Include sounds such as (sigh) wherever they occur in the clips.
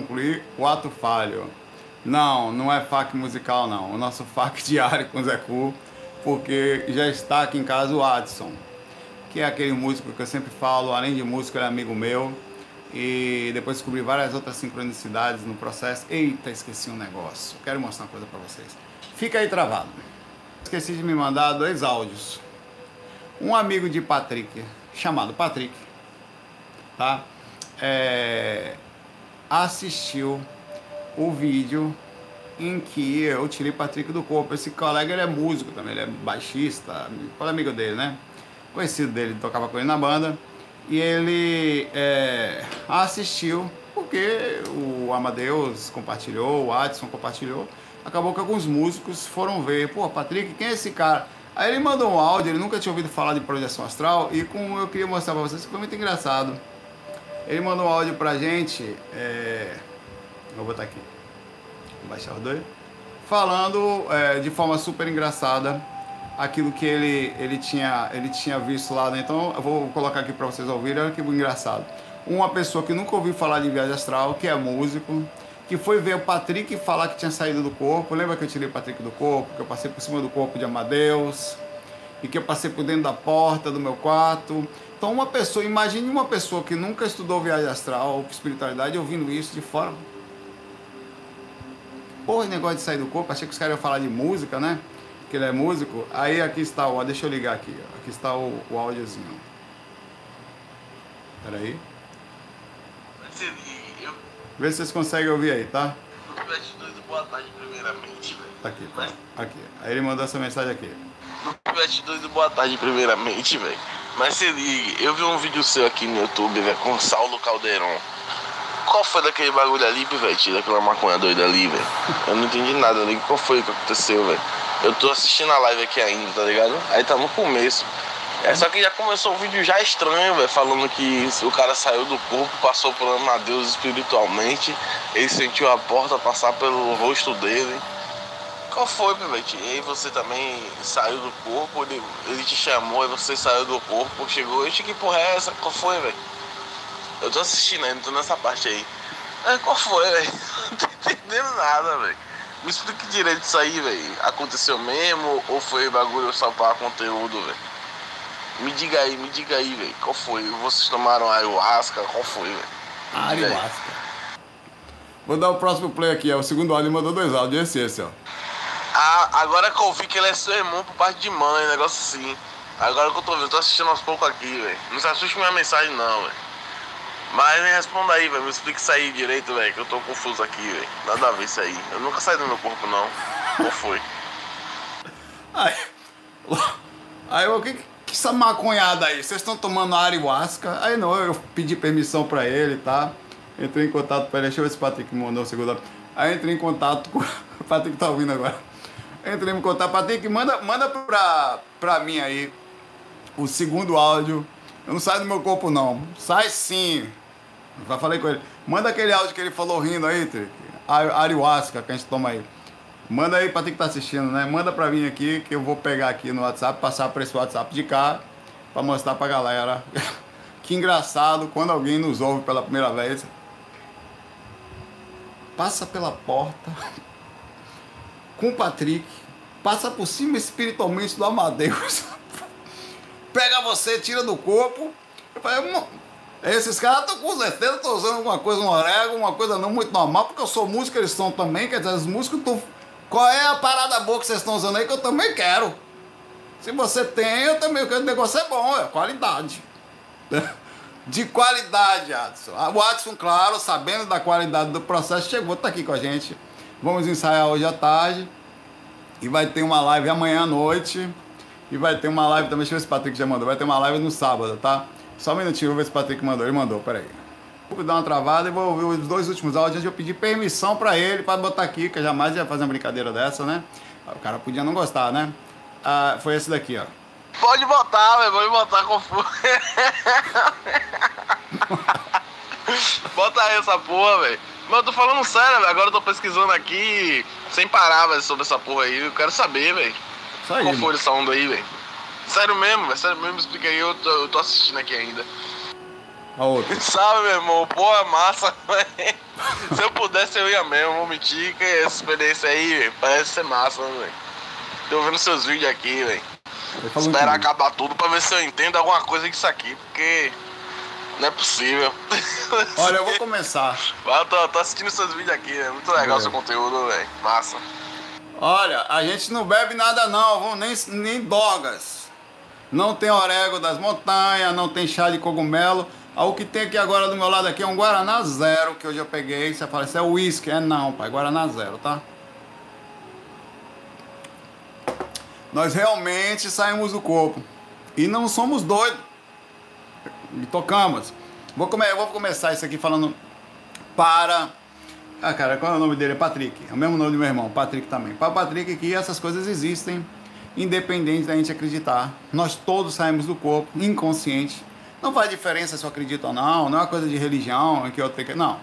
concluir o ato falho. Não, não é FAC musical não. O nosso (laughs) FAC diário com o Zé Cu, porque já está aqui em casa o Adson, que é aquele músico que eu sempre falo, além de músico, ele é amigo meu. E depois descobri várias outras sincronicidades no processo. Eita, esqueci um negócio. Quero mostrar uma coisa para vocês. Fica aí travado. Esqueci de me mandar dois áudios. Um amigo de Patrick, chamado Patrick, tá? É, assistiu o vídeo em que eu tirei Patrick do corpo. Esse colega ele é músico também, ele é baixista, é amigo dele, né? Conhecido dele, tocava com ele na banda. E ele é, assistiu porque o Amadeus compartilhou, o Adson compartilhou. Acabou que alguns músicos foram ver, pô, Patrick, quem é esse cara? Aí ele mandou um áudio, ele nunca tinha ouvido falar de projeção astral e como eu queria mostrar pra vocês, foi muito engraçado. Ele mandou um áudio pra gente, é... vou botar aqui, vou baixar o dois, falando é, de forma super engraçada aquilo que ele, ele, tinha, ele tinha visto lá, né? Então eu vou colocar aqui para vocês ouvirem, olha que engraçado. Uma pessoa que nunca ouviu falar de viagem astral, que é músico, que foi ver o Patrick falar que tinha saído do corpo. Lembra que eu tirei o Patrick do corpo, que eu passei por cima do corpo de Amadeus, e que eu passei por dentro da porta do meu quarto. Então uma pessoa, imagine uma pessoa que nunca estudou viagem astral, espiritualidade, ouvindo isso de fora. Porra, negócio de sair do corpo, achei que os caras iam falar de música, né? que ele é músico, aí aqui está o. Deixa eu ligar aqui. Aqui está o, o áudiozinho. Peraí. Vê se vocês conseguem ouvir aí, tá? boa tarde, primeiramente, velho. Aqui, tá. Aqui. Aí ele mandou essa mensagem aqui. Boa tarde, primeiramente, velho. Mas se ligue, eu vi um vídeo seu aqui no YouTube, velho, com Saulo Caldeirão. Qual foi daquele bagulho ali, Pivete? Daquela maconha doida ali, velho? Eu não entendi nada ali. Qual foi que aconteceu, velho? Eu tô assistindo a live aqui ainda, tá ligado? Aí tá no começo. É só que já começou o vídeo já estranho, velho, falando que o cara saiu do corpo, passou por Amadeus espiritualmente, ele sentiu a porta passar pelo rosto dele. Qual foi, Pivete? E aí você também saiu do corpo, ele, ele te chamou, e você saiu do corpo, chegou, e que porra é essa? Qual foi, velho? Eu tô assistindo ainda, tô nessa parte aí. É, qual foi, velho? (laughs) Não tô entendendo nada, velho. Me explique direito isso aí, velho. Aconteceu mesmo ou foi bagulho só pra conteúdo, velho? Me diga aí, me diga aí, velho. Qual foi? Vocês tomaram ayahuasca? Qual foi, velho? Ayahuasca. Vou dar o próximo play aqui, ó. O segundo áudio mandou dois áudios, esse esse, ó. Ah, agora que eu vi que ele é seu irmão por parte de mãe, negócio assim. Agora que eu tô vendo, tô assistindo aos poucos aqui, velho. Não se assuste com minha mensagem não, velho. Mas me responda aí, velho. Me explica isso aí direito, velho. Que eu tô confuso aqui, velho. Nada a ver isso aí. Eu nunca saí do meu corpo, não. Qual foi? (laughs) Aí. Aí, o que, que essa maconhada aí? Vocês estão tomando ayahuasca? Aí não, eu pedi permissão pra ele, tá? Entrei em contato com ele. Deixa eu ver se o Patrick mandou o segundo. Aí entrei em contato com. (laughs) O Patrick tá ouvindo agora. Entrei em contato. Patrick, manda, manda pra, pra mim aí o segundo áudio eu não saio do meu corpo, não. Sai sim. Já falei com ele. Manda aquele áudio que ele falou rindo aí, Trick. Ayahuasca que a gente toma aí. Manda aí pra ti que tá assistindo, né? Manda pra mim aqui que eu vou pegar aqui no WhatsApp, passar pra esse WhatsApp de cá, pra mostrar pra galera. (laughs) que engraçado quando alguém nos ouve pela primeira vez. Passa pela porta com o Patrick, passa por cima espiritualmente do Amadeus. (laughs) pega você, tira do corpo. Eu falei, esses caras estão com certeza, estão usando alguma coisa, um orégano, uma coisa não muito normal, porque eu sou músico, eles são também, quer dizer, os músicos estão. Qual é a parada boa que vocês estão usando aí que eu também quero? Se você tem, eu também quero. O negócio é bom, é qualidade. (laughs) De qualidade, Adson. Ah, o Adson, claro, sabendo da qualidade do processo, chegou, tá aqui com a gente. Vamos ensaiar hoje à tarde. E vai ter uma live amanhã à noite. E vai ter uma live também, deixa eu ver se o Patrick já mandou. Vai ter uma live no sábado, tá? Só um minutinho, vou ver se o Patrick mandou. Ele mandou, peraí. Vou dar uma travada e vou ouvir os dois últimos áudios antes eu pedir permissão pra ele pra botar aqui, que eu jamais ia fazer uma brincadeira dessa, né? O cara podia não gostar, né? Ah, foi esse daqui, ó. Pode botar, velho, pode botar com (laughs) Bota aí essa porra, velho. Mas eu tô falando sério, velho. Agora eu tô pesquisando aqui sem parar, velho, sobre essa porra aí. Eu quero saber, velho. Qual foi essa onda aí, velho? Sério mesmo, velho? Sério mesmo, explica aí, eu tô, eu tô assistindo aqui ainda. A outra. (laughs) Sabe, meu irmão, boa massa, (laughs) velho. Se eu pudesse, eu ia mesmo, vou mentir, que essa experiência aí, véio, parece ser massa, velho. Tô vendo seus vídeos aqui, velho. Esperar acabar tudo pra ver se eu entendo alguma coisa disso aqui, porque não é possível. (laughs) Olha, eu vou começar. Eu tô, tô assistindo seus vídeos aqui, é muito legal o seu conteúdo, velho. Massa. Olha, a gente não bebe nada não, nem, nem drogas. Não tem orégano das montanhas, não tem chá de cogumelo. Ah, o que tem aqui agora do meu lado aqui é um Guaraná Zero, que hoje eu peguei. Você fala, isso é uísque. É não, pai, Guaraná Zero, tá? Nós realmente saímos do corpo. E não somos doidos. E tocamos. Vou, come vou começar isso aqui falando para ah, cara, qual é o nome dele? É Patrick. É o mesmo nome do meu irmão, Patrick também. Para Patrick que essas coisas existem, independente da gente acreditar. Nós todos saímos do corpo, inconsciente. Não faz diferença se eu acredito ou não, não é uma coisa de religião, que eu tenho que... Não.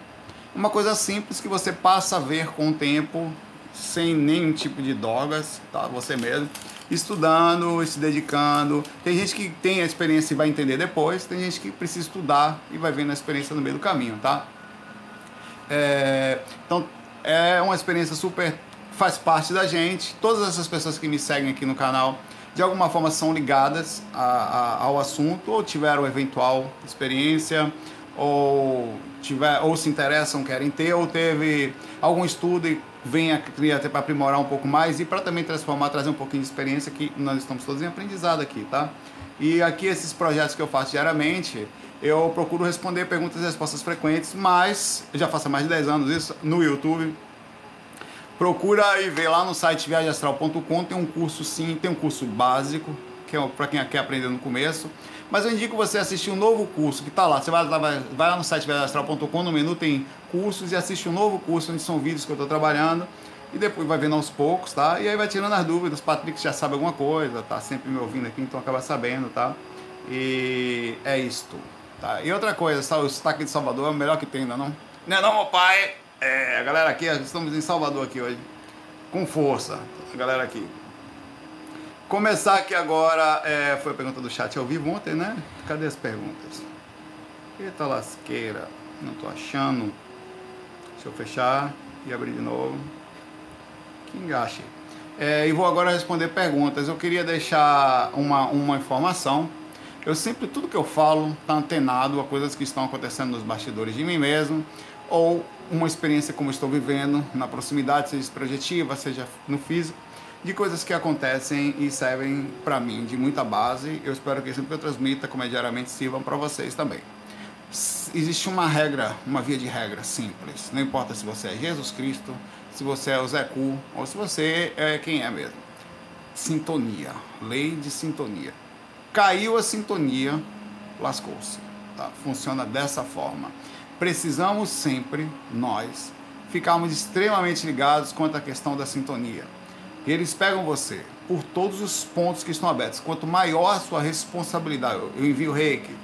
Uma coisa simples que você passa a ver com o tempo, sem nenhum tipo de drogas, tá? Você mesmo. Estudando, se dedicando. Tem gente que tem a experiência e vai entender depois, tem gente que precisa estudar e vai vendo a experiência no meio do caminho, tá? É, então é uma experiência super faz parte da gente. Todas essas pessoas que me seguem aqui no canal de alguma forma são ligadas a, a, ao assunto ou tiveram eventual experiência ou tiver ou se interessam querem ter ou teve algum estudo e vem até para aprimorar um pouco mais e para também transformar trazer um pouquinho de experiência que nós estamos todos em aprendizado aqui tá e aqui esses projetos que eu faço diariamente eu procuro responder perguntas e respostas frequentes, mas já faço há mais de 10 anos isso no YouTube. Procura e vê lá no site viagemastral.com, tem um curso sim, tem um curso básico, que é para quem quer aprender no começo. Mas eu indico você assistir um novo curso que está lá. Você vai, vai, vai lá no site viagemastral.com, no menu tem cursos e assiste um novo curso onde são vídeos que eu estou trabalhando e depois vai vendo aos poucos, tá? E aí vai tirando as dúvidas. Patrick já sabe alguma coisa, tá sempre me ouvindo aqui, então acaba sabendo, tá? E é isto. Tá? E outra coisa, o sotaque de Salvador é o melhor que tem, ainda não? Não é não, meu pai? É, a galera aqui, estamos em Salvador aqui hoje. Com força, a galera aqui. Começar aqui agora, é, foi a pergunta do chat ao vivo ontem, né? Cadê as perguntas? Eita lasqueira, não tô achando. Deixa eu fechar e abrir de novo. Que engaxe. É, e vou agora responder perguntas. Eu queria deixar uma, uma informação eu sempre, tudo que eu falo está antenado a coisas que estão acontecendo nos bastidores de mim mesmo, ou uma experiência como estou vivendo na proximidade, seja projetiva, seja no físico, de coisas que acontecem e servem para mim de muita base. Eu espero que sempre que eu transmita, como é diariamente, sirvam para vocês também. Existe uma regra, uma via de regra simples. Não importa se você é Jesus Cristo, se você é o Zé Cu, ou se você é quem é mesmo. Sintonia, lei de sintonia. Caiu a sintonia, lascou-se. Tá? Funciona dessa forma. Precisamos sempre, nós, ficarmos extremamente ligados quanto à questão da sintonia. Eles pegam você por todos os pontos que estão abertos. Quanto maior a sua responsabilidade, eu envio reiki.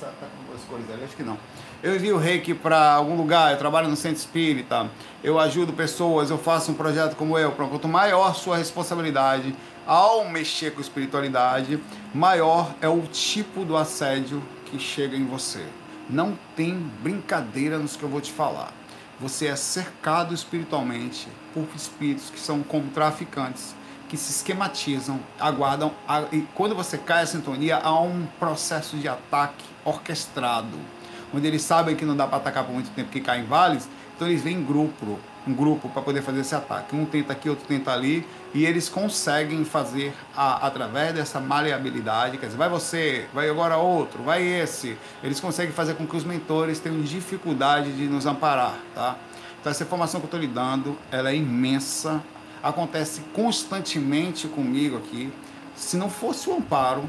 Tá com duas cores ali? Acho que não eu envio reiki para algum lugar, eu trabalho no centro espírita, eu ajudo pessoas, eu faço um projeto como eu, quanto maior sua responsabilidade ao mexer com espiritualidade, maior é o tipo do assédio que chega em você. Não tem brincadeira nos que eu vou te falar. Você é cercado espiritualmente por espíritos que são como traficantes, que se esquematizam, aguardam, e quando você cai a sintonia, há um processo de ataque orquestrado onde eles sabem que não dá para atacar por muito tempo, que cai em vales, então eles vêm em grupo, um grupo para poder fazer esse ataque. Um tenta aqui, outro tenta ali, e eles conseguem fazer a, através dessa maleabilidade, quer dizer, vai você, vai agora outro, vai esse. Eles conseguem fazer com que os mentores tenham dificuldade de nos amparar, tá? Então essa informação que eu estou lhe dando, ela é imensa, acontece constantemente comigo aqui. Se não fosse o amparo,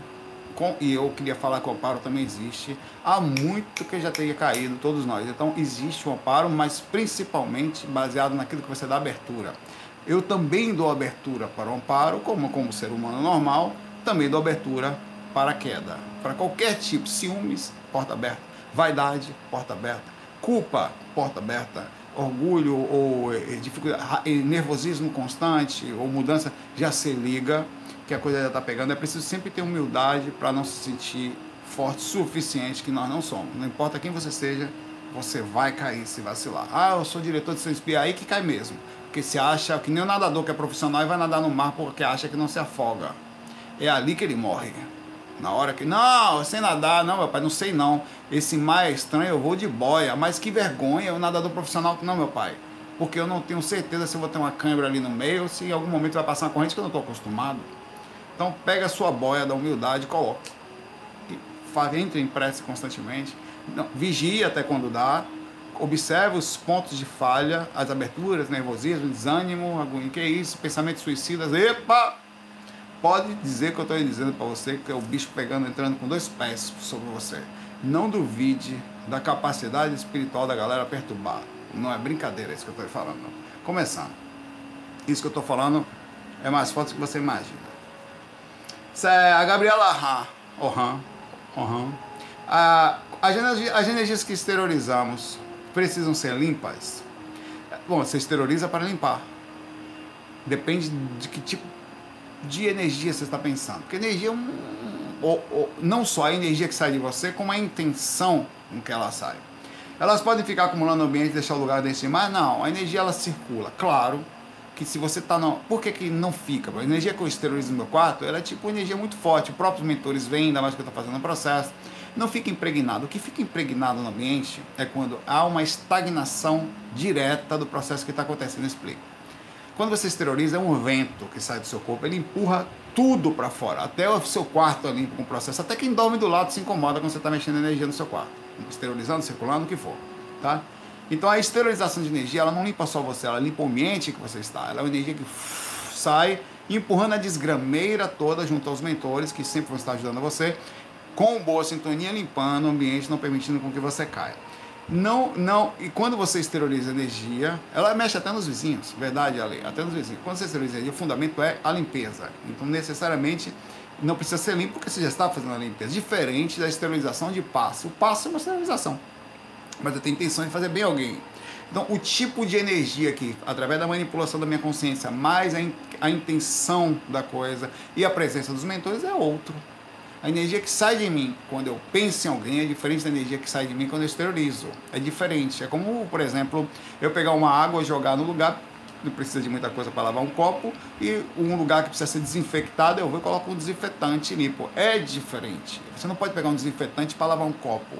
com, e eu queria falar que o amparo também existe, há muito que já teria caído, todos nós. Então existe o amparo, mas principalmente baseado naquilo que você dá abertura. Eu também dou abertura para o amparo, como, como ser humano normal, também dou abertura para a queda. Para qualquer tipo, ciúmes, porta aberta, vaidade, porta aberta, culpa, porta aberta, orgulho ou eh, dificuldade, nervosismo constante ou mudança, já se liga que a coisa já está pegando. É preciso sempre ter humildade para não se sentir forte o suficiente que nós não somos. Não importa quem você seja, você vai cair se vacilar. Ah, eu sou diretor de seu espia, aí que cai mesmo. Porque se acha que nem o nadador que é profissional e vai nadar no mar porque acha que não se afoga. É ali que ele morre. Na hora que, não, sei nadar, não, meu pai, não sei não. Esse mar é estranho, eu vou de boia. Mas que vergonha, o nadador profissional, não, meu pai. Porque eu não tenho certeza se eu vou ter uma câimbra ali no meio, se em algum momento vai passar uma corrente que eu não estou acostumado. Então pega a sua boia da humildade, coloque. E entre em prece constantemente. Não, vigie até quando dá. Observe os pontos de falha, as aberturas, nervosismo, desânimo, que é isso, pensamentos suicidas. Epa! pode dizer que eu estou dizendo para você que é o bicho pegando, entrando com dois pés sobre você. Não duvide da capacidade espiritual da galera perturbar. Não é brincadeira isso que eu estou falando. Começando. Isso que eu estou falando é mais forte do que você imagina. Isso é a Gabriela Ohan. Ohan. As, energias, as energias que exteriorizamos precisam ser limpas. Bom, você exterioriza para limpar. Depende de que tipo de energia você está pensando. Porque energia é um, ou, ou, não só a energia que sai de você, como a intenção com que ela sai. Elas podem ficar acumulando no ambiente deixar o lugar desse mas não, a energia ela circula. Claro que se você está no. Por que, que não fica? A energia que eu exteriorizo no meu quarto, ela é tipo energia muito forte. Os próprios mentores vêm, ainda mais que eu estou fazendo o processo. Não fica impregnado. O que fica impregnado no ambiente é quando há uma estagnação direta do processo que está acontecendo. Explico. Quando você exterioriza, é um vento que sai do seu corpo, ele empurra tudo para fora, até o seu quarto é limpo com o processo. Até quem dorme do lado se incomoda quando você está mexendo energia no seu quarto, esterilizando, circulando, o que for, tá? Então a esterilização de energia, ela não limpa só você, ela limpa o ambiente que você está. Ela é uma energia que sai empurrando a desgrameira toda junto aos mentores que sempre vão estar ajudando você, com boa sintonia, limpando o ambiente, não permitindo com que você caia. Não, não. E quando você esteriliza energia, ela mexe até nos vizinhos, verdade, Ale? Até nos vizinhos. Quando você esteriliza energia, o fundamento é a limpeza. Então, necessariamente, não precisa ser limpo porque você já está fazendo a limpeza. Diferente da esterilização de passo. O passo é uma esterilização. Mas eu tenho intenção de fazer bem alguém. Então, o tipo de energia que, através da manipulação da minha consciência, mais a, in, a intenção da coisa e a presença dos mentores é outro. A energia que sai de mim quando eu penso em alguém é diferente da energia que sai de mim quando eu exteriorizo. É diferente. É como, por exemplo, eu pegar uma água e jogar no lugar não precisa de muita coisa para lavar um copo e um lugar que precisa ser desinfectado, eu vou e coloco um desinfetante limpo. É diferente. Você não pode pegar um desinfetante para lavar um copo.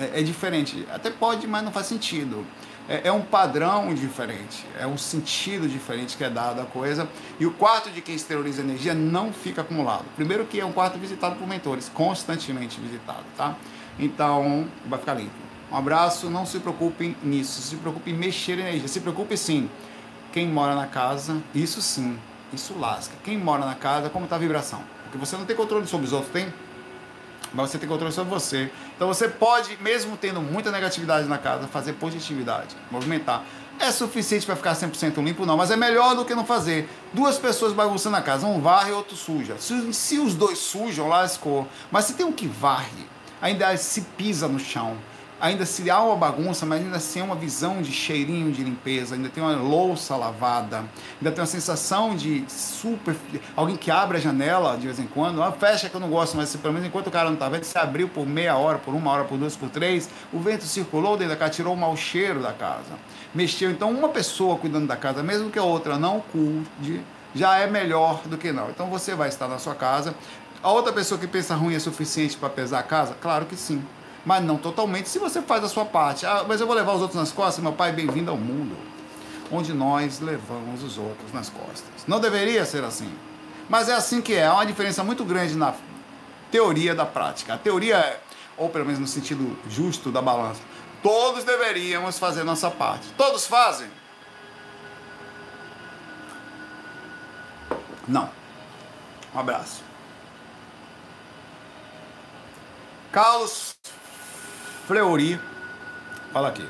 É, é diferente. Até pode, mas não faz sentido é, é, um padrão diferente, é um sentido diferente que é dado à coisa. E o quarto de quem esteriliza energia não fica acumulado. Primeiro que é um quarto visitado por mentores, constantemente visitado, tá? Então, vai ficar limpo. Um abraço, não se preocupem nisso, se preocupem em mexer energia. Se preocupe sim. Quem mora na casa, isso sim, isso lasca. Quem mora na casa, como está a vibração? Porque você não tem controle sobre os outros, tem? Mas você tem controle sobre você. Então você pode, mesmo tendo muita negatividade na casa, fazer positividade, movimentar. É suficiente para ficar 100% limpo? Não, mas é melhor do que não fazer. Duas pessoas bagunçando a casa, um varre e outro suja. Se, se os dois sujam, lascou. Mas se tem um que varre, ainda se pisa no chão, ainda se há uma bagunça, mas ainda assim é uma visão de cheirinho de limpeza, ainda tem uma louça lavada, ainda tem uma sensação de super. Alguém que abre a janela de vez em quando, uma fecha que eu não gosto, mas pelo menos enquanto o cara não está vendo, se abriu por meia hora, por uma hora, por duas, por três, o vento circulou dentro da casa, tirou o mau cheiro da casa. Mexeu. Então, uma pessoa cuidando da casa, mesmo que a outra não cuide, já é melhor do que não. Então, você vai estar na sua casa. A outra pessoa que pensa ruim é suficiente para pesar a casa? Claro que sim mas não totalmente, se você faz a sua parte. Ah, mas eu vou levar os outros nas costas, meu pai, bem-vindo ao mundo, onde nós levamos os outros nas costas. Não deveria ser assim, mas é assim que é. Há uma diferença muito grande na teoria da prática. A teoria é, ou pelo menos no sentido justo da balança, todos deveríamos fazer nossa parte. Todos fazem? Não. Um abraço. Carlos Fleury. Fala aqui.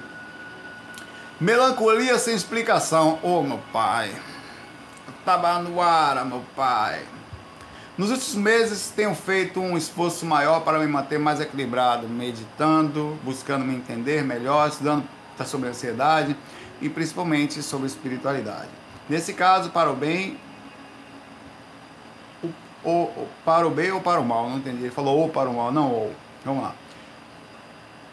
Melancolia sem explicação. Ô, oh, meu pai. Tabanuara, meu pai. Nos últimos meses tenho feito um esforço maior para me manter mais equilibrado, meditando, buscando me entender melhor, estudando sobre ansiedade e principalmente sobre espiritualidade. Nesse caso, para o bem, ou, para o bem ou para o mal, não entendi. Ele falou ou para o mal, não ou. Vamos lá.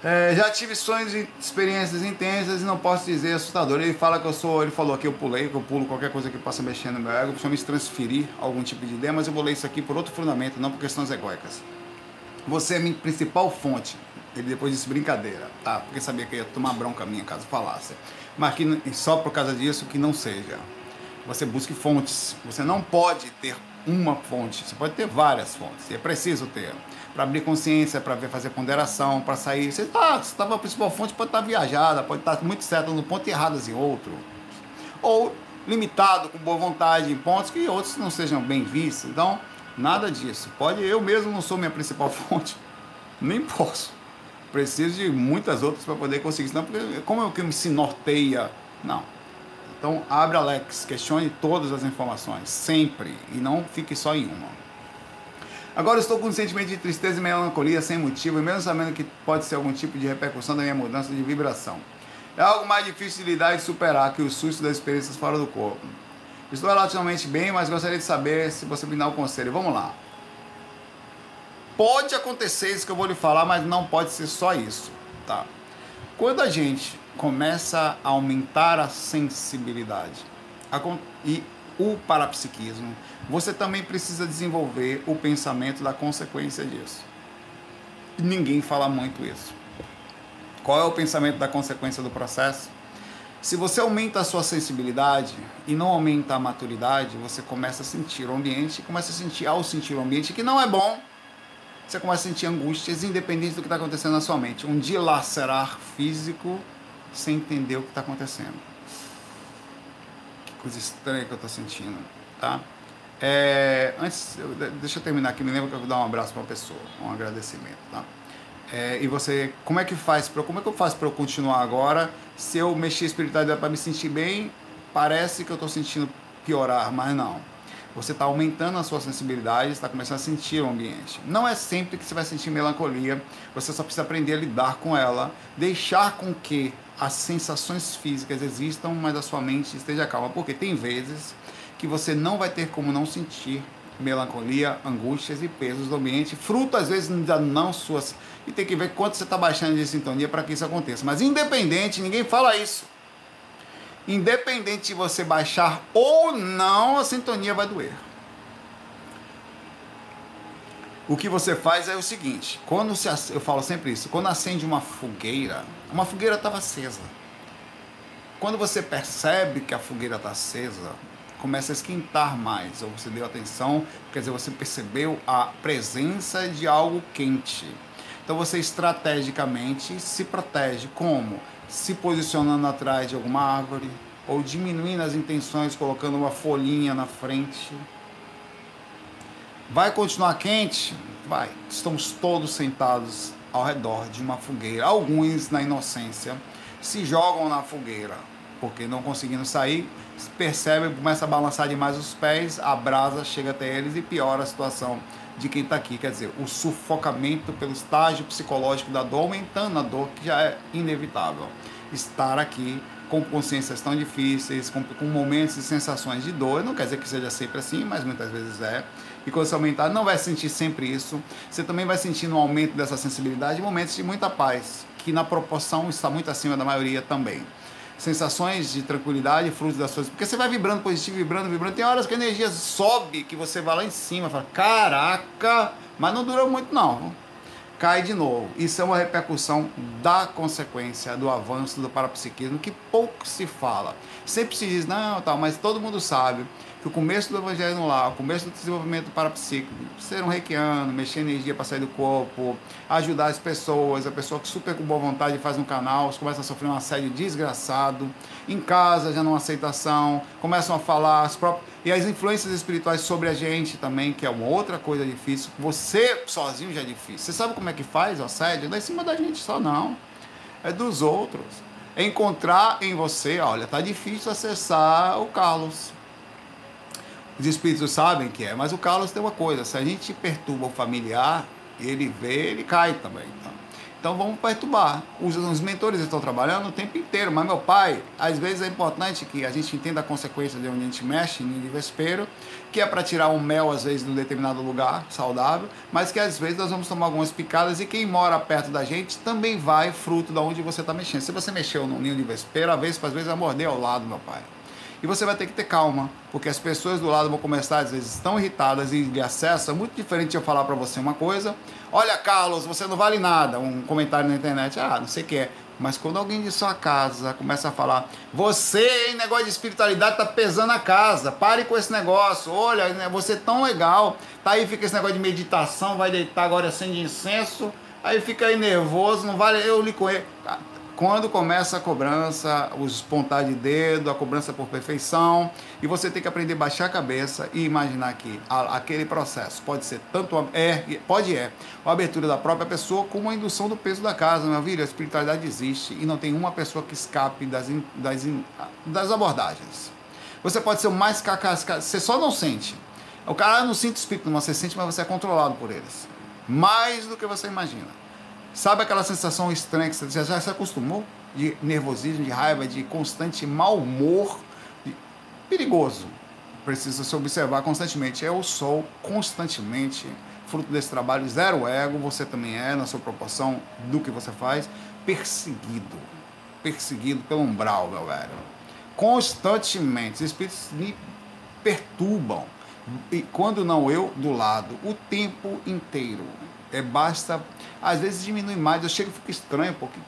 É, já tive sonhos e experiências intensas e não posso dizer assustador. Ele fala que eu sou, ele falou que eu pulei, que eu pulo qualquer coisa que possa mexer no meu ego, principalmente transferir algum tipo de ideia, mas eu vou ler isso aqui por outro fundamento, não por questões egóicas. Você é a minha principal fonte. Ele depois disse brincadeira, tá? Porque sabia que ia tomar bronca minha caso falasse. Mas que só por causa disso que não seja. Você busque fontes. Você não pode ter uma fonte, você pode ter várias fontes. E é preciso ter para abrir consciência, para fazer ponderação, para sair. Você está tá, a principal fonte, pode estar tá viajada, pode estar tá muito certa no ponto e erradas em outro. Ou limitado, com boa vontade em pontos que outros não sejam bem vistos. Então, nada disso. Pode, eu mesmo não sou minha principal (laughs) fonte, nem posso. Preciso de muitas outras para poder conseguir. Senão, porque como é o que me se norteia? Não. Então, abre Alex, questione todas as informações, sempre, e não fique só em uma. Agora estou com um sentimento de tristeza e melancolia sem motivo, e mesmo sabendo que pode ser algum tipo de repercussão da minha mudança de vibração. É algo mais difícil de lidar e superar que o susto das experiências fora do corpo. Estou relativamente bem, mas gostaria de saber se você me dá um conselho. Vamos lá. Pode acontecer isso que eu vou lhe falar, mas não pode ser só isso, tá? Quando a gente começa a aumentar a sensibilidade e o parapsiquismo, você também precisa desenvolver o pensamento da consequência disso. Ninguém fala muito isso. Qual é o pensamento da consequência do processo? Se você aumenta a sua sensibilidade e não aumenta a maturidade, você começa a sentir o ambiente, começa a sentir ao sentir o ambiente que não é bom, você começa a sentir angústias independente do que está acontecendo na sua mente. Um dilacerar físico sem entender o que está acontecendo. Coisa estranha que eu estou sentindo, tá? É, antes, deixa eu terminar aqui, me lembra que eu vou dar um abraço para uma pessoa, um agradecimento, tá? É, e você, como é que faz para como é que eu faço para eu continuar agora? Se eu mexer espiritualidade para me sentir bem, parece que eu estou sentindo piorar, mas não. Você está aumentando a sua sensibilidade, está começando a sentir o ambiente. Não é sempre que você vai sentir melancolia, você só precisa aprender a lidar com ela, deixar com que as sensações físicas existam, mas a sua mente esteja calma, porque tem vezes que você não vai ter como não sentir melancolia, angústias e pesos do ambiente, fruto às vezes ainda não suas. E tem que ver quanto você está baixando de sintonia para que isso aconteça. Mas independente, ninguém fala isso. Independente de você baixar ou não, a sintonia vai doer. O que você faz é o seguinte: quando se, eu falo sempre isso, quando acende uma fogueira, uma fogueira estava acesa. Quando você percebe que a fogueira está acesa, começa a esquentar mais, ou você deu atenção, quer dizer, você percebeu a presença de algo quente. Então você estrategicamente se protege como? Se posicionando atrás de alguma árvore, ou diminuindo as intenções, colocando uma folhinha na frente. Vai continuar quente? Vai. Estamos todos sentados ao redor de uma fogueira. Alguns, na inocência, se jogam na fogueira, porque não conseguindo sair, percebe, começa a balançar demais os pés, a brasa chega até eles e piora a situação de quem está aqui. Quer dizer, o sufocamento pelo estágio psicológico da dor, aumentando a dor que já é inevitável. Estar aqui com consciências tão difíceis, com, com momentos e sensações de dor, não quer dizer que seja sempre assim, mas muitas vezes é. E quando você aumentar, não vai sentir sempre isso. Você também vai sentir um aumento dessa sensibilidade momentos de muita paz, que na proporção está muito acima da maioria também sensações de tranquilidade, frutos das suas. Porque você vai vibrando positivo, vibrando, vibrando. Tem horas que a energia sobe, que você vai lá em cima, fala, caraca, mas não dura muito não. Cai de novo. Isso é uma repercussão da consequência do avanço do parapsiquismo, que pouco se fala. Sempre se diz, não, tal, mas todo mundo sabe que o começo do evangelho no lar, o começo do desenvolvimento parapsíquico, ser um reikiano, mexer energia para sair do corpo, ajudar as pessoas, a pessoa que super com boa vontade faz um canal, começa a sofrer um assédio desgraçado, em casa já não aceitação, começam a falar as próprias e as influências espirituais sobre a gente também, que é uma outra coisa difícil. Você sozinho já é difícil. Você sabe como é que faz o assédio? Não é em cima da gente só não. É dos outros. É encontrar em você, olha, tá difícil acessar o Carlos os espíritos sabem que é, mas o Carlos tem uma coisa: se a gente perturba o familiar, ele vê, ele cai também. Então, Então vamos perturbar. Os, os mentores estão trabalhando o tempo inteiro, mas meu pai, às vezes é importante que a gente entenda a consequência de onde a gente mexe, em vespeiro, que é para tirar um mel, às vezes, de um determinado lugar saudável, mas que às vezes nós vamos tomar algumas picadas e quem mora perto da gente também vai fruto de onde você está mexendo. Se você mexeu num ninho de vespeiro, às vezes, às vezes vai morder ao lado, meu pai. E você vai ter que ter calma, porque as pessoas do lado vão começar, às vezes, tão irritadas e de acesso. É muito diferente de eu falar para você uma coisa. Olha, Carlos, você não vale nada. Um comentário na internet. Ah, não sei o que é. Mas quando alguém de sua casa começa a falar, você, em negócio de espiritualidade, tá pesando a casa, pare com esse negócio, olha, né, você é tão legal, tá aí, fica esse negócio de meditação, vai deitar agora acende incenso, aí fica aí nervoso, não vale, eu lhe conheço. Quando começa a cobrança, os pontar de dedo, a cobrança por perfeição, e você tem que aprender a baixar a cabeça e imaginar que a, aquele processo pode ser tanto é, pode é, a abertura da própria pessoa como a indução do peso da casa, meu filho. A espiritualidade existe e não tem uma pessoa que escape das, das, das abordagens. Você pode ser o mais cacasca, você só não sente. O cara não sente espírito, mas você sente, mas você é controlado por eles. Mais do que você imagina. Sabe aquela sensação estranha que você já, se acostumou? De nervosismo, de raiva, de constante mau humor. De... Perigoso. Precisa se observar constantemente. É o sol constantemente. Fruto desse trabalho, zero ego, você também é, na sua proporção do que você faz. Perseguido. Perseguido pelo umbral, meu velho. Constantemente. Os espíritos me perturbam. E quando não eu, do lado. O tempo inteiro. É basta às vezes diminui mais, eu chego e fico estranho, porque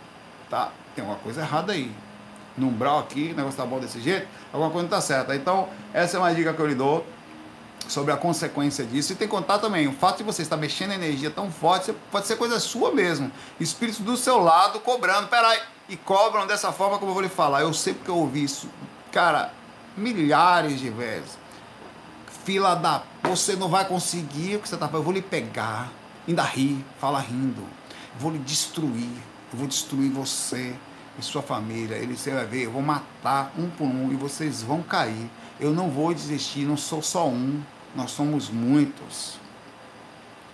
tá, tem alguma coisa errada aí. No umbral aqui, o negócio tá bom desse jeito, alguma coisa não tá certa. Então, essa é uma dica que eu lhe dou sobre a consequência disso. E tem que contar também, o fato de você estar mexendo energia tão forte, pode ser coisa sua mesmo. Espíritos do seu lado cobrando, peraí, e cobram dessa forma como eu vou lhe falar. Eu sei porque eu ouvi isso, cara, milhares de vezes. Fila da. Você não vai conseguir o que você está fazendo. Eu vou lhe pegar ainda ri, fala rindo. vou lhe destruir, eu vou destruir você e sua família. Ele você vai ver, eu vou matar um por um e vocês vão cair. Eu não vou desistir, não sou só um, nós somos muitos.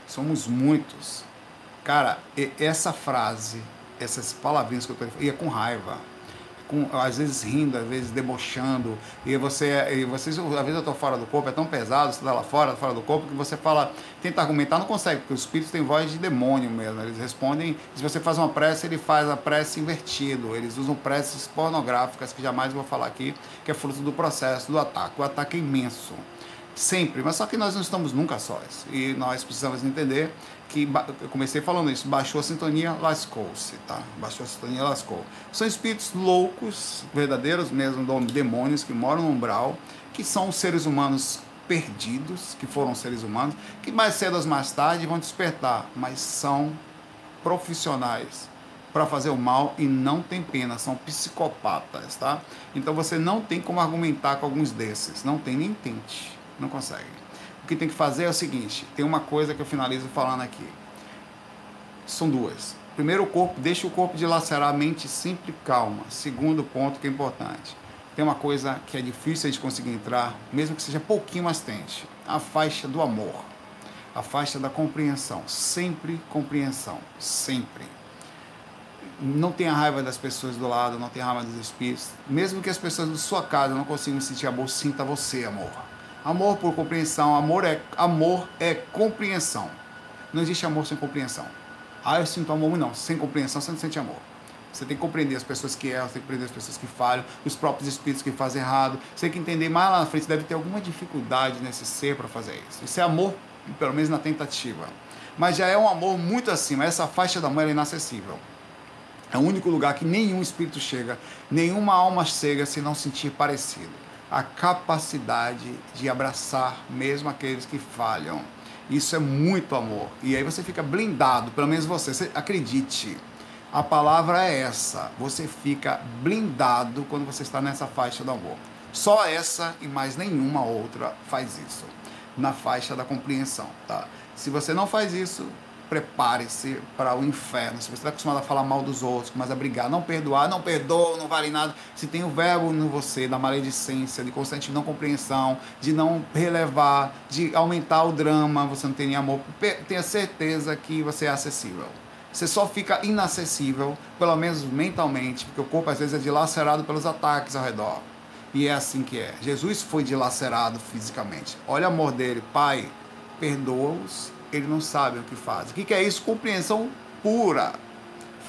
Somos muitos. Cara, essa frase, essas palavrinhas que eu ia com raiva com, às vezes rindo, às vezes debochando, e você, e às vezes eu estou fora do corpo, é tão pesado, você está lá fora, fora do corpo, que você fala, tenta argumentar, não consegue, porque os espíritos têm voz de demônio mesmo, eles respondem, se você faz uma prece, ele faz a prece invertido, eles usam preces pornográficas, que jamais vou falar aqui, que é fruto do processo do ataque, o ataque é imenso, sempre, mas só que nós não estamos nunca sós, e nós precisamos entender que eu comecei falando isso, baixou a sintonia, lascou-se, tá? Baixou a sintonia, lascou. São espíritos loucos, verdadeiros mesmo, demônios que moram no umbral, que são seres humanos perdidos, que foram seres humanos, que mais cedo ou mais tarde vão despertar, mas são profissionais para fazer o mal e não tem pena, são psicopatas, tá? Então você não tem como argumentar com alguns desses, não tem nem tente, não consegue que tem que fazer é o seguinte: tem uma coisa que eu finalizo falando aqui. São duas. Primeiro, o corpo, deixa o corpo dilacerar a mente sempre calma. Segundo ponto que é importante. Tem uma coisa que é difícil de conseguir entrar, mesmo que seja pouquinho mais tente. A faixa do amor. A faixa da compreensão. Sempre compreensão. Sempre. Não tenha raiva das pessoas do lado, não tenha raiva dos espíritos. Mesmo que as pessoas da sua casa não consigam sentir amor, sinta você, amor. Amor por compreensão, amor é, amor é compreensão. Não existe amor sem compreensão. Ah, eu sinto amor, não. Sem compreensão você não sente amor. Você tem que compreender as pessoas que erram, tem que compreender as pessoas que falham, os próprios espíritos que fazem errado. Você tem que entender mais lá na frente, deve ter alguma dificuldade nesse ser para fazer isso. Isso é amor, pelo menos na tentativa. Mas já é um amor muito acima. Essa faixa da mãe é inacessível. É o único lugar que nenhum espírito chega, nenhuma alma chega se não sentir parecido a capacidade de abraçar mesmo aqueles que falham. Isso é muito amor. E aí você fica blindado, pelo menos você, você acredite. A palavra é essa. Você fica blindado quando você está nessa faixa do amor. Só essa e mais nenhuma outra faz isso. Na faixa da compreensão, tá? Se você não faz isso, prepare-se para o inferno. Se você está acostumado a falar mal dos outros, começa a brigar, não perdoar, não perdoa, não vale nada. Se tem o verbo no você da maledicência, de constante não compreensão, de não relevar, de aumentar o drama, você não tem nem amor, tenha certeza que você é acessível. Você só fica inacessível, pelo menos mentalmente, porque o corpo às vezes é dilacerado pelos ataques ao redor. E é assim que é. Jesus foi dilacerado fisicamente. Olha o amor dele. Pai, perdoa-os, eles não sabem o que fazem. O que é isso? Compreensão pura.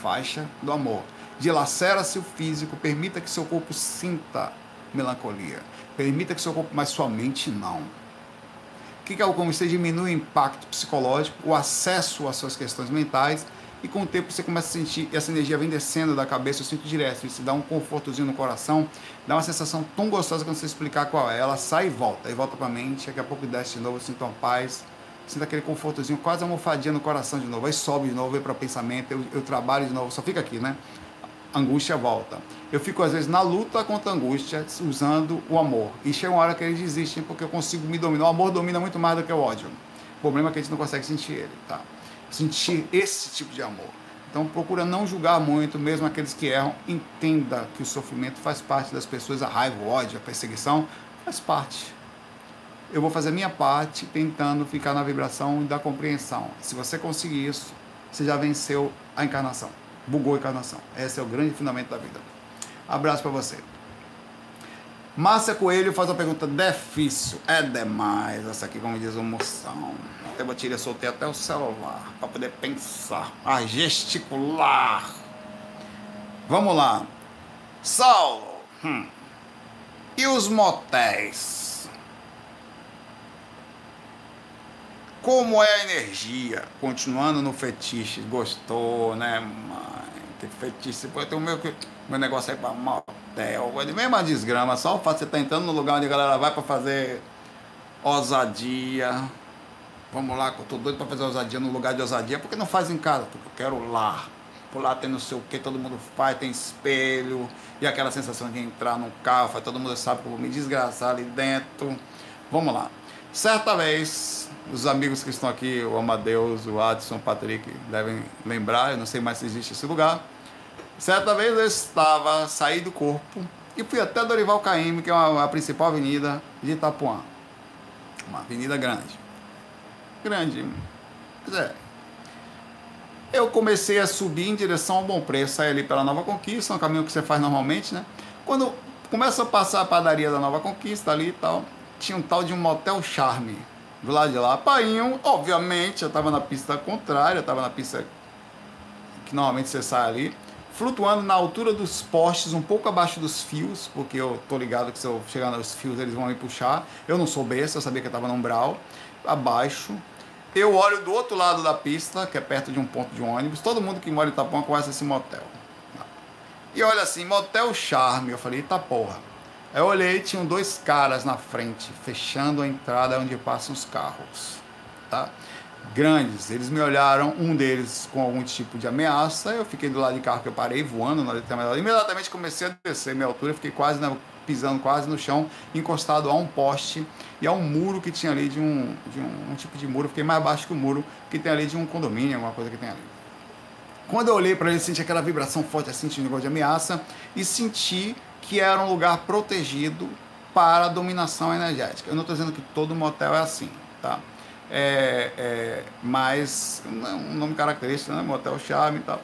Faixa do amor. Dilacera-se o físico, permita que seu corpo sinta melancolia. Permita que seu corpo, mas sua mente não. O que é o como você diminui o impacto psicológico, o acesso às suas questões mentais e com o tempo você começa a sentir essa energia vem descendo da cabeça, eu sinto direto, isso dá um confortozinho no coração, dá uma sensação tão gostosa quando você explicar qual é. Ela sai e volta, e volta para a mente, daqui a pouco desce de novo, eu sinto uma paz, sinto aquele confortozinho, quase almofadinha no coração de novo, aí sobe de novo, vem para o pensamento, eu, eu trabalho de novo, só fica aqui, né? angústia volta. Eu fico às vezes na luta contra a angústia, usando o amor. E chega uma hora que eles desistem porque eu consigo me dominar. O amor domina muito mais do que o ódio. O problema é que a gente não consegue sentir ele, tá? Sentir esse tipo de amor. Então procura não julgar muito, mesmo aqueles que erram. Entenda que o sofrimento faz parte das pessoas, a raiva, o ódio, a perseguição faz parte. Eu vou fazer a minha parte tentando ficar na vibração da compreensão. Se você conseguir isso, você já venceu a encarnação bugou a encarnação. Esse é o grande fundamento da vida. Abraço para você. Márcia Coelho faz uma pergunta difícil. É demais essa aqui, como diz o moção. Até bateria, soltei até o celular para poder pensar, a gesticular. Vamos lá. Saulo. Hum. E os motéis? Como é a energia? Continuando no fetiche. Gostou, né, mãe? Que fetiche. O meu, meu negócio aí pra motel. Mesma desgrama. Só o fato de você estar tá entrando no lugar onde a galera vai pra fazer ousadia. Vamos lá, que eu tô doido pra fazer ousadia no lugar de ousadia. Por que não faz em casa? Porque eu quero lá. Por lá tem não sei o que, todo mundo faz, tem espelho. E aquela sensação de entrar num carro, faz, todo mundo sabe que eu vou me desgraçar ali dentro. Vamos lá. Certa vez, os amigos que estão aqui, o Amadeus, o Adson, o Patrick, devem lembrar, eu não sei mais se existe esse lugar. Certa vez eu estava, saí do corpo e fui até Dorival Caymmi, que é uma, a principal avenida de Itapuã. Uma avenida grande. Grande. Pois é. Eu comecei a subir em direção ao Bom Preço, saí ali pela Nova Conquista, um caminho que você faz normalmente, né? Quando começa a passar a padaria da Nova Conquista ali e tal, tinha um tal de um motel charme do lado de lá. Painho, obviamente, eu estava na pista contrária, estava na pista que normalmente você sai ali, flutuando na altura dos postes, um pouco abaixo dos fios, porque eu tô ligado que se eu chegar nos fios eles vão me puxar. Eu não sou besta, eu sabia que eu estava no umbral, abaixo. Eu olho do outro lado da pista, que é perto de um ponto de ônibus. Todo mundo que mora em Itapuã conhece esse motel. E olha assim, motel charme. Eu falei, eita porra. Aí eu olhei tinham dois caras na frente, fechando a entrada onde passam os carros. Tá? Grandes. Eles me olharam, um deles com algum tipo de ameaça. Eu fiquei do lado de carro que eu parei voando na determinada. Imediatamente comecei a descer minha altura, fiquei quase na, pisando quase no chão, encostado a um poste e a um muro que tinha ali de um, de um, um tipo de muro. Fiquei mais baixo que o muro que tem ali de um condomínio, alguma coisa que tem ali. Quando eu olhei para ele, senti aquela vibração forte, assim, de negócio de ameaça e senti que era um lugar protegido para a dominação energética. Eu não estou dizendo que todo motel é assim, tá? É, é, mas um nome característico, né? Motel Charme e tal.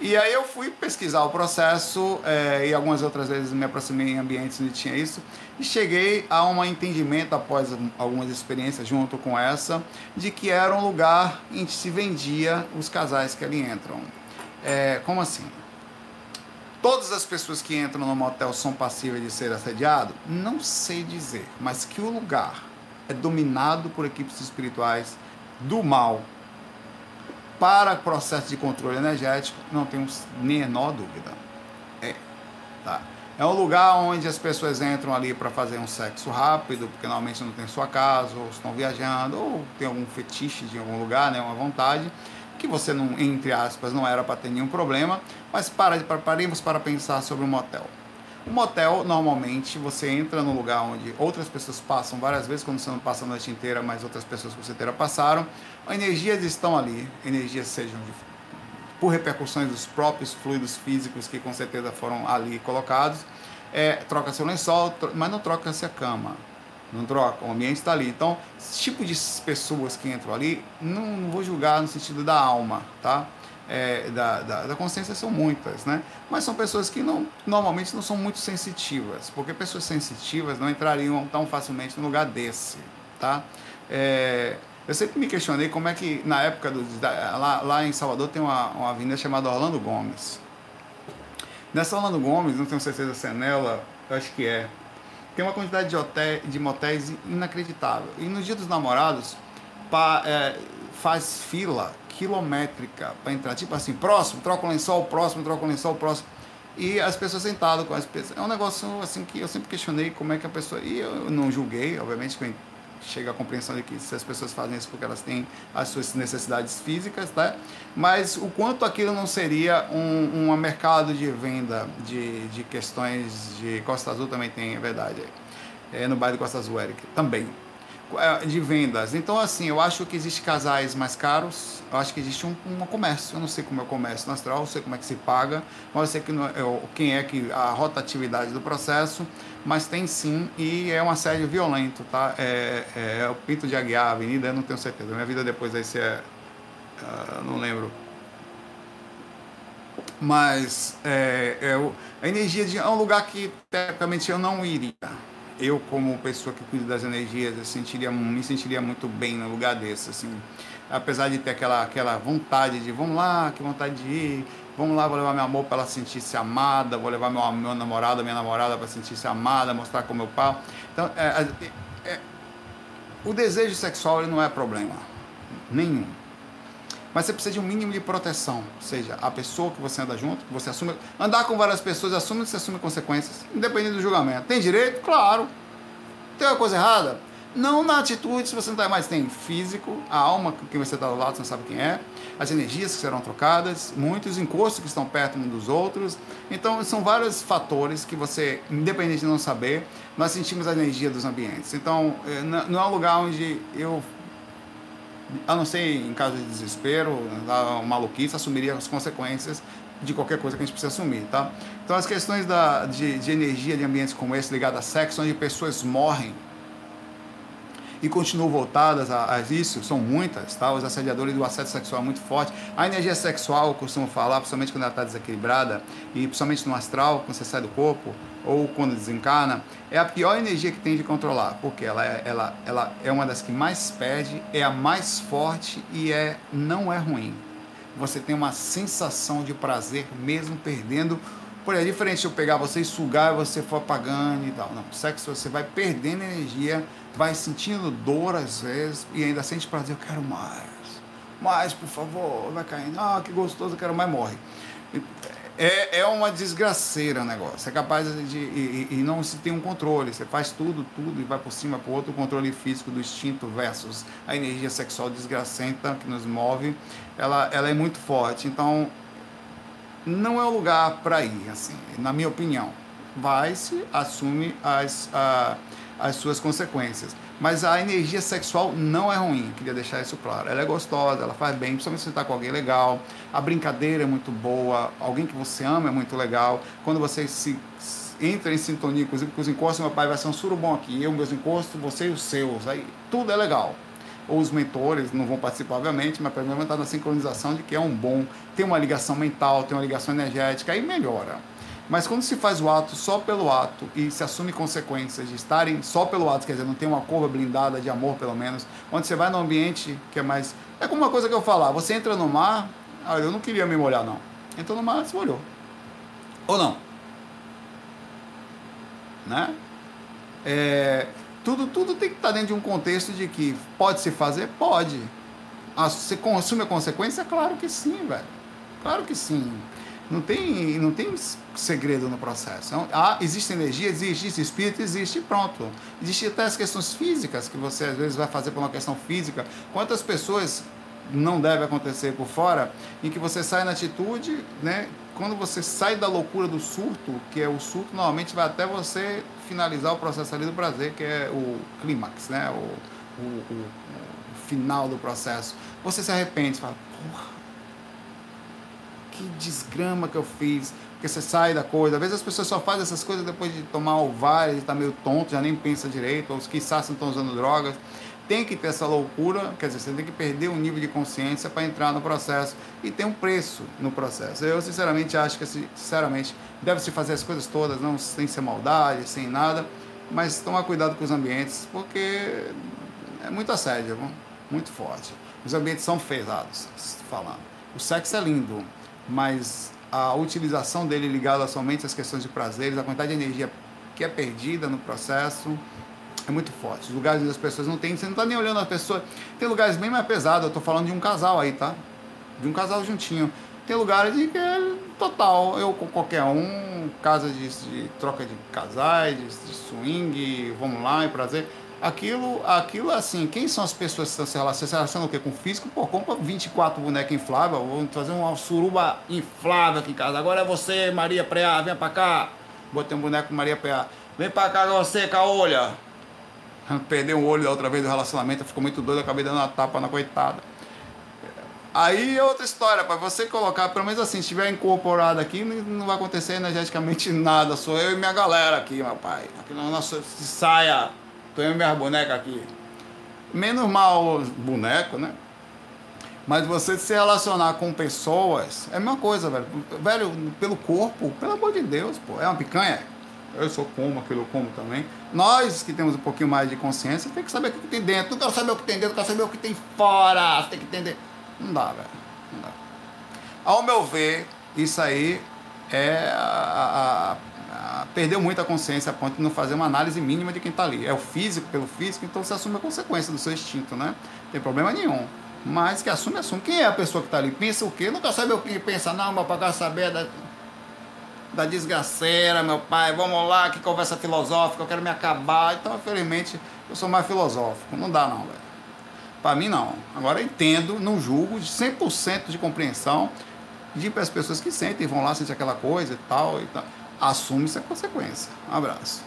E aí eu fui pesquisar o processo é, e algumas outras vezes me aproximei em ambientes onde tinha isso e cheguei a um entendimento após algumas experiências junto com essa de que era um lugar em que se vendia os casais que ali entram. É, como assim? Todas as pessoas que entram no motel são passíveis de ser assediado? Não sei dizer, mas que o lugar é dominado por equipes espirituais do mal para processo de controle energético, não temos menor dúvida. É, tá? É um lugar onde as pessoas entram ali para fazer um sexo rápido, porque normalmente não tem sua casa, ou estão viajando, ou tem algum fetiche de algum lugar, né, uma vontade que você não, entre aspas, não era para ter nenhum problema, mas para, paremos para pensar sobre um motel. O motel, normalmente, você entra no lugar onde outras pessoas passam várias vezes, quando você não passa a noite inteira, mas outras pessoas que você inteira passaram. Energias estão ali, energias sejam de, por repercussões dos próprios fluidos físicos que com certeza foram ali colocados. É, troca seu lençol, mas não troca-se a cama não troca, o ambiente está ali. Então, esse tipo de pessoas que entram ali, não, não, vou julgar no sentido da alma, tá? é, da, da, da, consciência são muitas, né? Mas são pessoas que não, normalmente não são muito sensitivas, porque pessoas sensitivas não entrariam tão facilmente no lugar desse, tá? É, eu sempre me questionei como é que, na época do. Lá, lá em Salvador tem uma, uma avenida chamada Orlando Gomes. Nessa Orlando Gomes, não tenho certeza se é nela, eu acho que é. Tem uma quantidade de, hotéis, de motéis inacreditável. E no dia dos namorados, pa, é, faz fila quilométrica para entrar. Tipo assim, próximo, troca o lençol, próximo, troca o lençol, próximo. E as pessoas sentadas com as pessoas. É um negócio assim que eu sempre questionei como é que a pessoa. E eu não julguei, obviamente, que chega à compreensão de que se as pessoas fazem isso porque elas têm as suas necessidades físicas, tá? Mas o quanto aquilo não seria um, um mercado de venda de, de questões de Costa Azul também tem, é verdade. É no bairro de Costa Azul, Eric, também. É, de vendas. Então, assim, eu acho que existe casais mais caros, eu acho que existe um, um comércio. Eu não sei como é o comércio no astral, não sei como é que se paga, mas eu sei que não, é, quem é que a rotatividade do processo, mas tem sim, e é um assédio violento, tá? É, é, é o Pinto de Aguiar, Avenida, eu não tenho certeza. Minha vida depois aí se é. Uh, não lembro. Mas é, é, a energia de, é um lugar que, tecnicamente, eu não iria eu como pessoa que cuida das energias, eu sentiria, me sentiria muito bem no lugar desse, assim. Apesar de ter aquela, aquela vontade de, vamos lá, que vontade de ir, vamos lá, vou levar meu amor para ela sentir-se amada, vou levar meu, meu namorado, minha namorada para sentir-se amada, mostrar com meu pau. Então, é, é, é, o desejo sexual ele não é problema nenhum. Mas você precisa de um mínimo de proteção, ou seja, a pessoa que você anda junto, que você assume. Andar com várias pessoas assume que você assume consequências, independente do julgamento. Tem direito? Claro. Tem uma coisa errada? Não na atitude, se você não está mais, tem físico, a alma que você está do lado, você não sabe quem é, as energias que serão trocadas, muitos encostos que estão perto uns dos outros. Então, são vários fatores que você, independente de não saber, nós sentimos a energia dos ambientes. Então, eh, não é um lugar onde eu a não ser em caso de desespero, maluquice, assumiria as consequências de qualquer coisa que a gente precisa assumir, tá? Então as questões da, de, de energia de ambientes como esse ligado a sexo, onde pessoas morrem e continuam voltadas a, a, isso, são muitas, tá? Os assediadores do assédio sexual é muito forte. A energia sexual, eu costumo falar, principalmente quando ela está desequilibrada, e principalmente no astral, quando você sai do corpo, ou quando desencarna, é a pior energia que tem de controlar, porque ela é, ela, ela é uma das que mais perde, é a mais forte e é, não é ruim. Você tem uma sensação de prazer mesmo perdendo. Por é diferente se eu pegar você e sugar e você for apagando e tal. Não, sexo você vai perdendo energia vai sentindo dor às vezes e ainda sente prazer, eu quero mais, mais, por favor, vai caindo, ah, que gostoso, eu quero mais, morre. É, é uma desgraceira o negócio, é capaz de. E, e, não se tem um controle, você faz tudo, tudo e vai por cima o outro, o controle físico do instinto versus a energia sexual desgracenta que nos move, ela, ela é muito forte. Então, não é o lugar para ir, assim, na minha opinião. Vai-se, assume as. A, as suas consequências. Mas a energia sexual não é ruim, queria deixar isso claro. Ela é gostosa, ela faz bem, principalmente se você está com alguém legal. A brincadeira é muito boa, alguém que você ama é muito legal. Quando você se entra em sintonia, inclusive com os encostos, meu pai vai ser um surubom aqui, eu, meus encostos, você e os seus, aí tudo é legal. Ou os mentores não vão participar, obviamente, mas pelo menos está na sincronização de que é um bom, tem uma ligação mental, tem uma ligação energética, aí melhora. Mas quando se faz o ato só pelo ato e se assume consequências de estarem só pelo ato, quer dizer, não tem uma curva blindada de amor, pelo menos, onde você vai num ambiente que é mais. É como uma coisa que eu falar, você entra no mar, ah, eu não queria me molhar, não. Entrou no mar, se molhou. Ou não? Né? É, tudo, tudo tem que estar dentro de um contexto de que pode se fazer? Pode. Ah, você assume a consequência? Claro que sim, velho. Claro que sim. Não tem, não tem segredo no processo. Então, há, existe energia, existe espírito, existe pronto. Existem até as questões físicas que você às vezes vai fazer por uma questão física. Quantas pessoas não deve acontecer por fora, em que você sai na atitude, né? Quando você sai da loucura do surto, que é o surto, normalmente vai até você finalizar o processo ali do prazer, que é o clímax, né? O, o, o, o final do processo. Você se arrepende, fala, porra, que desgrama que eu fiz. Porque você sai da coisa. Às vezes as pessoas só fazem essas coisas depois de tomar o VAR, e tá meio tonto, já nem pensa direito, ou os que estão usando drogas. tem que ter essa loucura, quer dizer, você tem que perder o nível de consciência para entrar no processo e tem um preço no processo. Eu sinceramente acho que sinceramente deve se fazer as coisas todas, não sem ser maldade, sem nada, mas tomar cuidado com os ambientes, porque é muito assédio, muito forte. Os ambientes são pesados, falando. O sexo é lindo, mas a utilização dele ligada somente às questões de prazeres, a quantidade de energia que é perdida no processo é muito forte. Os lugares onde as pessoas não têm, você não está nem olhando as pessoas. Tem lugares bem mais pesados, eu estou falando de um casal aí, tá? De um casal juntinho. Tem lugares de que é total, eu com qualquer um, casa de, de troca de casais, de, de swing, vamos lá, é prazer aquilo, aquilo assim, quem são as pessoas que estão se relacionando? Se relacionam o quê? Com físico? Pô, compra 24 bonecos infláveis, vou fazer uma suruba inflável aqui em casa. Agora é você, Maria Preá, vem pra cá. Botei um boneco com Maria Preá. Vem pra cá você, Caolha. (laughs) Perdeu um olho da outra vez do relacionamento, ficou muito doido, acabei dando uma tapa na coitada. Aí é outra história, para você colocar, pelo menos assim, se estiver incorporado aqui, não vai acontecer energeticamente (laughs) nada. Sou eu e minha galera aqui, meu pai. Aqui na nossa saia tenho minhas bonecas aqui. Menos mal boneco, né? Mas você se relacionar com pessoas é a mesma coisa, velho. Velho, pelo corpo, pelo amor de Deus, pô. É uma picanha? Eu sou como, aquilo eu como também. Nós que temos um pouquinho mais de consciência, tem que saber o que tem dentro. Não quero saber o que tem dentro, quero saber o que tem fora. Você tem que entender. Não dá, velho. Não dá. Ao meu ver, isso aí é a, a perdeu muito a consciência a ponto de não fazer uma análise mínima de quem está ali. É o físico pelo físico, então você assume a consequência do seu instinto, né? Não tem problema nenhum. Mas que assume, assume. Quem é a pessoa que está ali? Pensa o quê? Quer saber o que pensa, não, meu quer saber da, da desgraceira, meu pai. Vamos lá, que conversa filosófica, eu quero me acabar. Então, infelizmente, eu sou mais filosófico. Não dá, não, velho. Para mim, não. Agora, entendo, não julgo, de 100% de compreensão de para as pessoas que sentem, vão lá, sentem aquela coisa e tal e tal assume-se a consequência. Um abraço.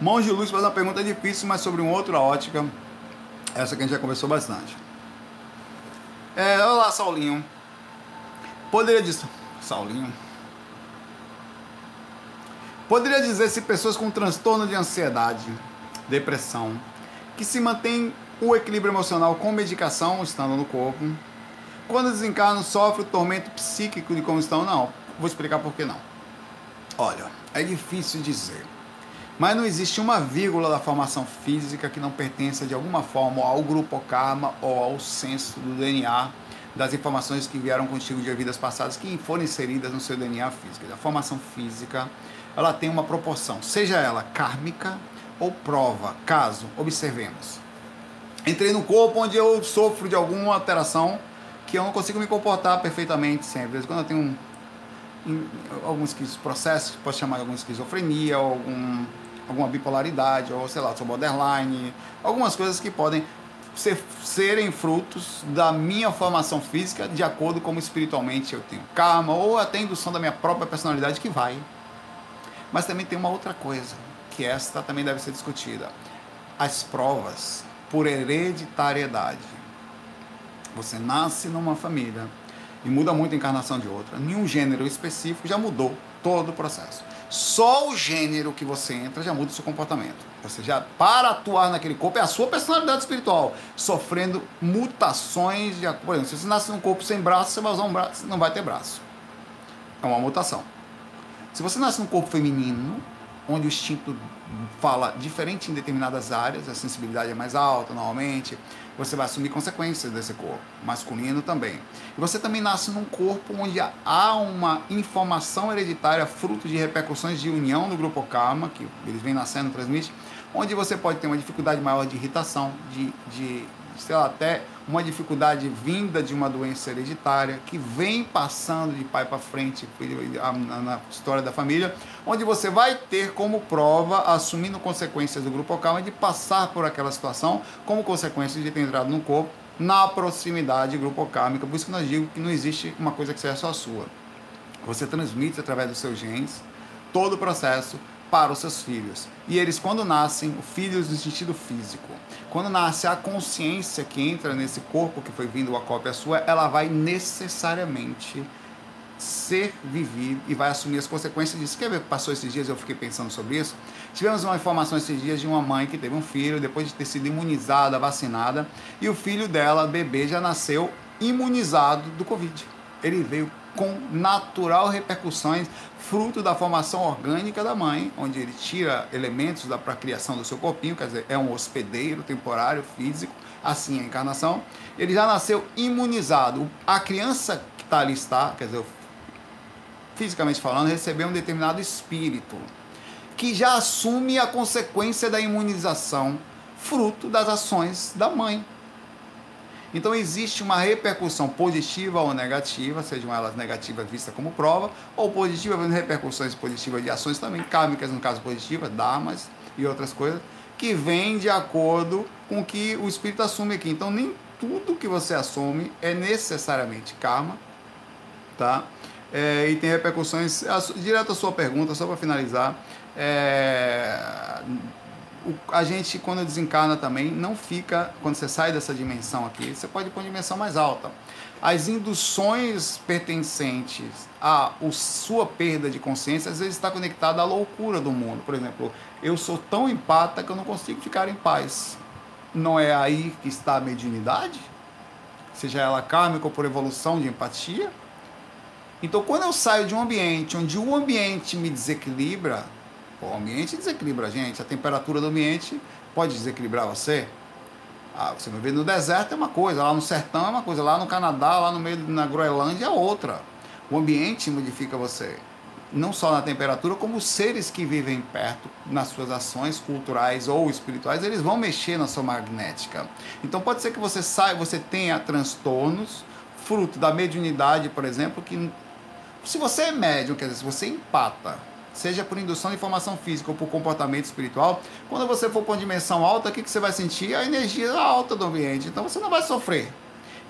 Monge Luz faz uma pergunta difícil, mas sobre uma outra ótica. Essa que a gente já conversou bastante. É, olá, Saulinho. Poderia dizer. Saulinho. Poderia dizer se pessoas com transtorno de ansiedade, depressão, que se mantêm o equilíbrio emocional com medicação, estando no corpo. Quando desencarnam, sofre o tormento psíquico de como estão? Não. Vou explicar por que não. Olha, é difícil dizer. Mas não existe uma vírgula da formação física que não pertença de alguma forma ao grupo karma ou ao senso do DNA das informações que vieram contigo de vidas passadas que foram inseridas no seu DNA físico. A formação física, ela tem uma proporção, seja ela kármica ou prova. Caso, observemos, entrei no corpo onde eu sofro de alguma alteração que eu não consigo me comportar perfeitamente sempre. Quando eu tenho um, alguns processos, pode chamar de alguma esquizofrenia, algum, alguma bipolaridade, ou sei lá, sou borderline, algumas coisas que podem ser, serem frutos da minha formação física de acordo com como espiritualmente eu tenho karma, ou até indução da minha própria personalidade que vai. Mas também tem uma outra coisa, que esta também deve ser discutida. As provas por hereditariedade. Você nasce numa família e muda muito a encarnação de outra. Nenhum gênero específico já mudou todo o processo. Só o gênero que você entra já muda o seu comportamento. Você já, para atuar naquele corpo, é a sua personalidade espiritual, sofrendo mutações de. Por exemplo, se você nasce num corpo sem braço, você vai usar um braço, não vai ter braço. É uma mutação. Se você nasce num corpo feminino, onde o instinto fala diferente em determinadas áreas, a sensibilidade é mais alta normalmente, você vai assumir consequências desse corpo, masculino também. E você também nasce num corpo onde há uma informação hereditária fruto de repercussões de união no grupo karma, que eles vêm nascendo, transmite, onde você pode ter uma dificuldade maior de irritação, de, de sei lá, até uma dificuldade vinda de uma doença hereditária que vem passando de pai para frente na história da família, onde você vai ter como prova, assumindo consequências do grupo calma, de passar por aquela situação como consequência de ter entrado no corpo na proximidade grupo kármica. Por isso que nós digo que não existe uma coisa que seja só sua. Você transmite através dos seus genes todo o processo para os seus filhos. E eles, quando nascem, filhos no sentido físico, quando nasce a consciência que entra nesse corpo que foi vindo a cópia sua, ela vai necessariamente ser vivido e vai assumir as consequências disso. Quer ver? Passou esses dias, eu fiquei pensando sobre isso. Tivemos uma informação esses dias de uma mãe que teve um filho depois de ter sido imunizada, vacinada, e o filho dela, bebê, já nasceu imunizado do Covid. Ele veio com natural repercussões, fruto da formação orgânica da mãe, onde ele tira elementos da para criação do seu corpinho, quer dizer, é um hospedeiro temporário físico, assim é a encarnação. Ele já nasceu imunizado. A criança que está ali está, quer dizer, fisicamente falando, recebeu um determinado espírito que já assume a consequência da imunização, fruto das ações da mãe. Então existe uma repercussão positiva ou negativa, sejam elas negativas vistas como prova, ou positivas, repercussões positivas de ações também kármicas, no caso positivas, dharmas e outras coisas, que vêm de acordo com o que o espírito assume aqui. Então nem tudo que você assume é necessariamente karma, tá? É, e tem repercussões, direto à sua pergunta, só para finalizar, é, a gente, quando desencarna também, não fica, quando você sai dessa dimensão aqui, você pode ir para uma dimensão mais alta. As induções pertencentes à sua perda de consciência, às vezes está conectada à loucura do mundo. Por exemplo, eu sou tão empata que eu não consigo ficar em paz. Não é aí que está a mediunidade? Seja ela kármica ou por evolução de empatia? Então, quando eu saio de um ambiente onde o ambiente me desequilibra, o ambiente desequilibra a gente, a temperatura do ambiente pode desequilibrar você. Ah, você vai ver no deserto é uma coisa, lá no sertão é uma coisa, lá no Canadá, lá no meio na Groenlândia é outra. O ambiente modifica você. Não só na temperatura, como os seres que vivem perto, nas suas ações culturais ou espirituais, eles vão mexer na sua magnética. Então pode ser que você saia, você tenha transtornos, fruto da mediunidade, por exemplo, que se você é médium, quer dizer, se você empata seja por indução de informação física ou por comportamento espiritual, quando você for para uma dimensão alta, o que, que você vai sentir? A energia alta do ambiente. Então você não vai sofrer.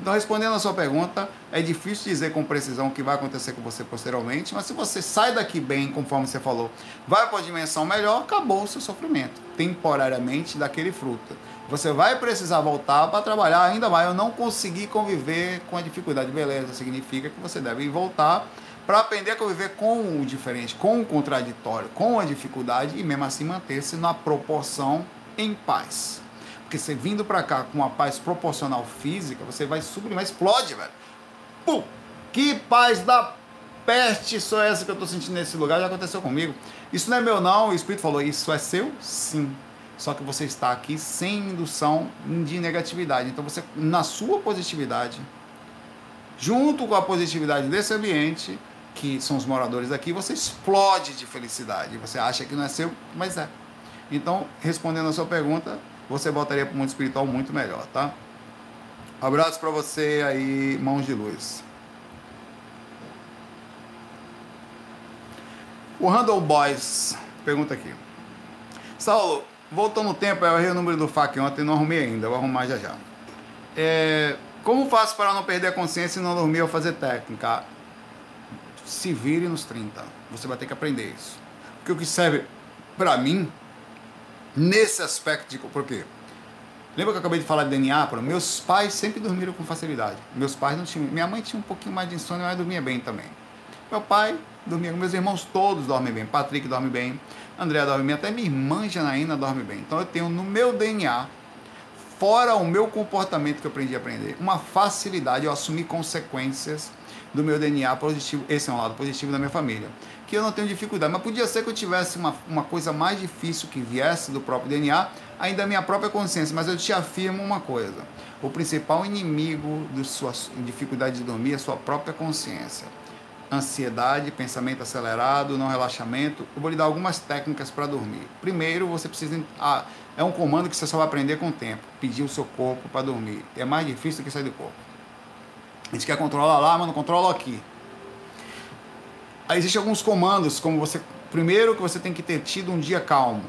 Então, respondendo a sua pergunta, é difícil dizer com precisão o que vai acontecer com você posteriormente, mas se você sai daqui bem, conforme você falou, vai para uma dimensão melhor, acabou o seu sofrimento, temporariamente, daquele fruto. Você vai precisar voltar para trabalhar ainda mais. Eu não consegui conviver com a dificuldade. Beleza, significa que você deve voltar para aprender a conviver com o diferente, com o contraditório, com a dificuldade e mesmo assim manter-se na proporção em paz. Porque você vindo para cá com uma paz proporcional física, você vai sublimar, explode, velho. Pum! Que paz da peste só essa que eu estou sentindo nesse lugar já aconteceu comigo. Isso não é meu não, o Espírito falou, isso é seu? Sim. Só que você está aqui sem indução de negatividade. Então você, na sua positividade, junto com a positividade desse ambiente, que são os moradores daqui, você explode de felicidade. Você acha que não é seu, mas é. Então, respondendo a sua pergunta, você voltaria para o mundo espiritual muito melhor, tá? Abraço para você aí, mãos de luz. O Randall Boys pergunta aqui. Saulo, voltando no tempo, eu errei o número do FAC ontem e não arrumei ainda, vou arrumar já já. É, como faço para não perder a consciência e não dormir ao fazer técnica? Se vire nos 30. Você vai ter que aprender isso. Porque o que serve para mim, nesse aspecto de. Por quê? Lembra que eu acabei de falar de DNA? Para meus pais sempre dormiram com facilidade. Meus pais não tinham. Minha mãe tinha um pouquinho mais de insônia, mas dormia bem também. Meu pai dormia, meus irmãos todos dormem bem. Patrick dorme bem, André dorme bem, até minha irmã Janaína dorme bem. Então eu tenho no meu DNA, fora o meu comportamento que eu aprendi a aprender, uma facilidade, eu assumir consequências do meu DNA positivo. Esse é um lado positivo da minha família. Que eu não tenho dificuldade. Mas podia ser que eu tivesse uma, uma coisa mais difícil que viesse do próprio DNA, ainda minha própria consciência. Mas eu te afirmo uma coisa: o principal inimigo da sua dificuldade de dormir é a sua própria consciência. Ansiedade, pensamento acelerado, não relaxamento. Eu vou lhe dar algumas técnicas para dormir. Primeiro, você precisa. Ah, é um comando que você só vai aprender com o tempo. Pedir o seu corpo para dormir. É mais difícil do que sair do corpo. A gente quer controlar lá, mas não controla aqui. Aí existem alguns comandos, como você. Primeiro que você tem que ter tido um dia calmo.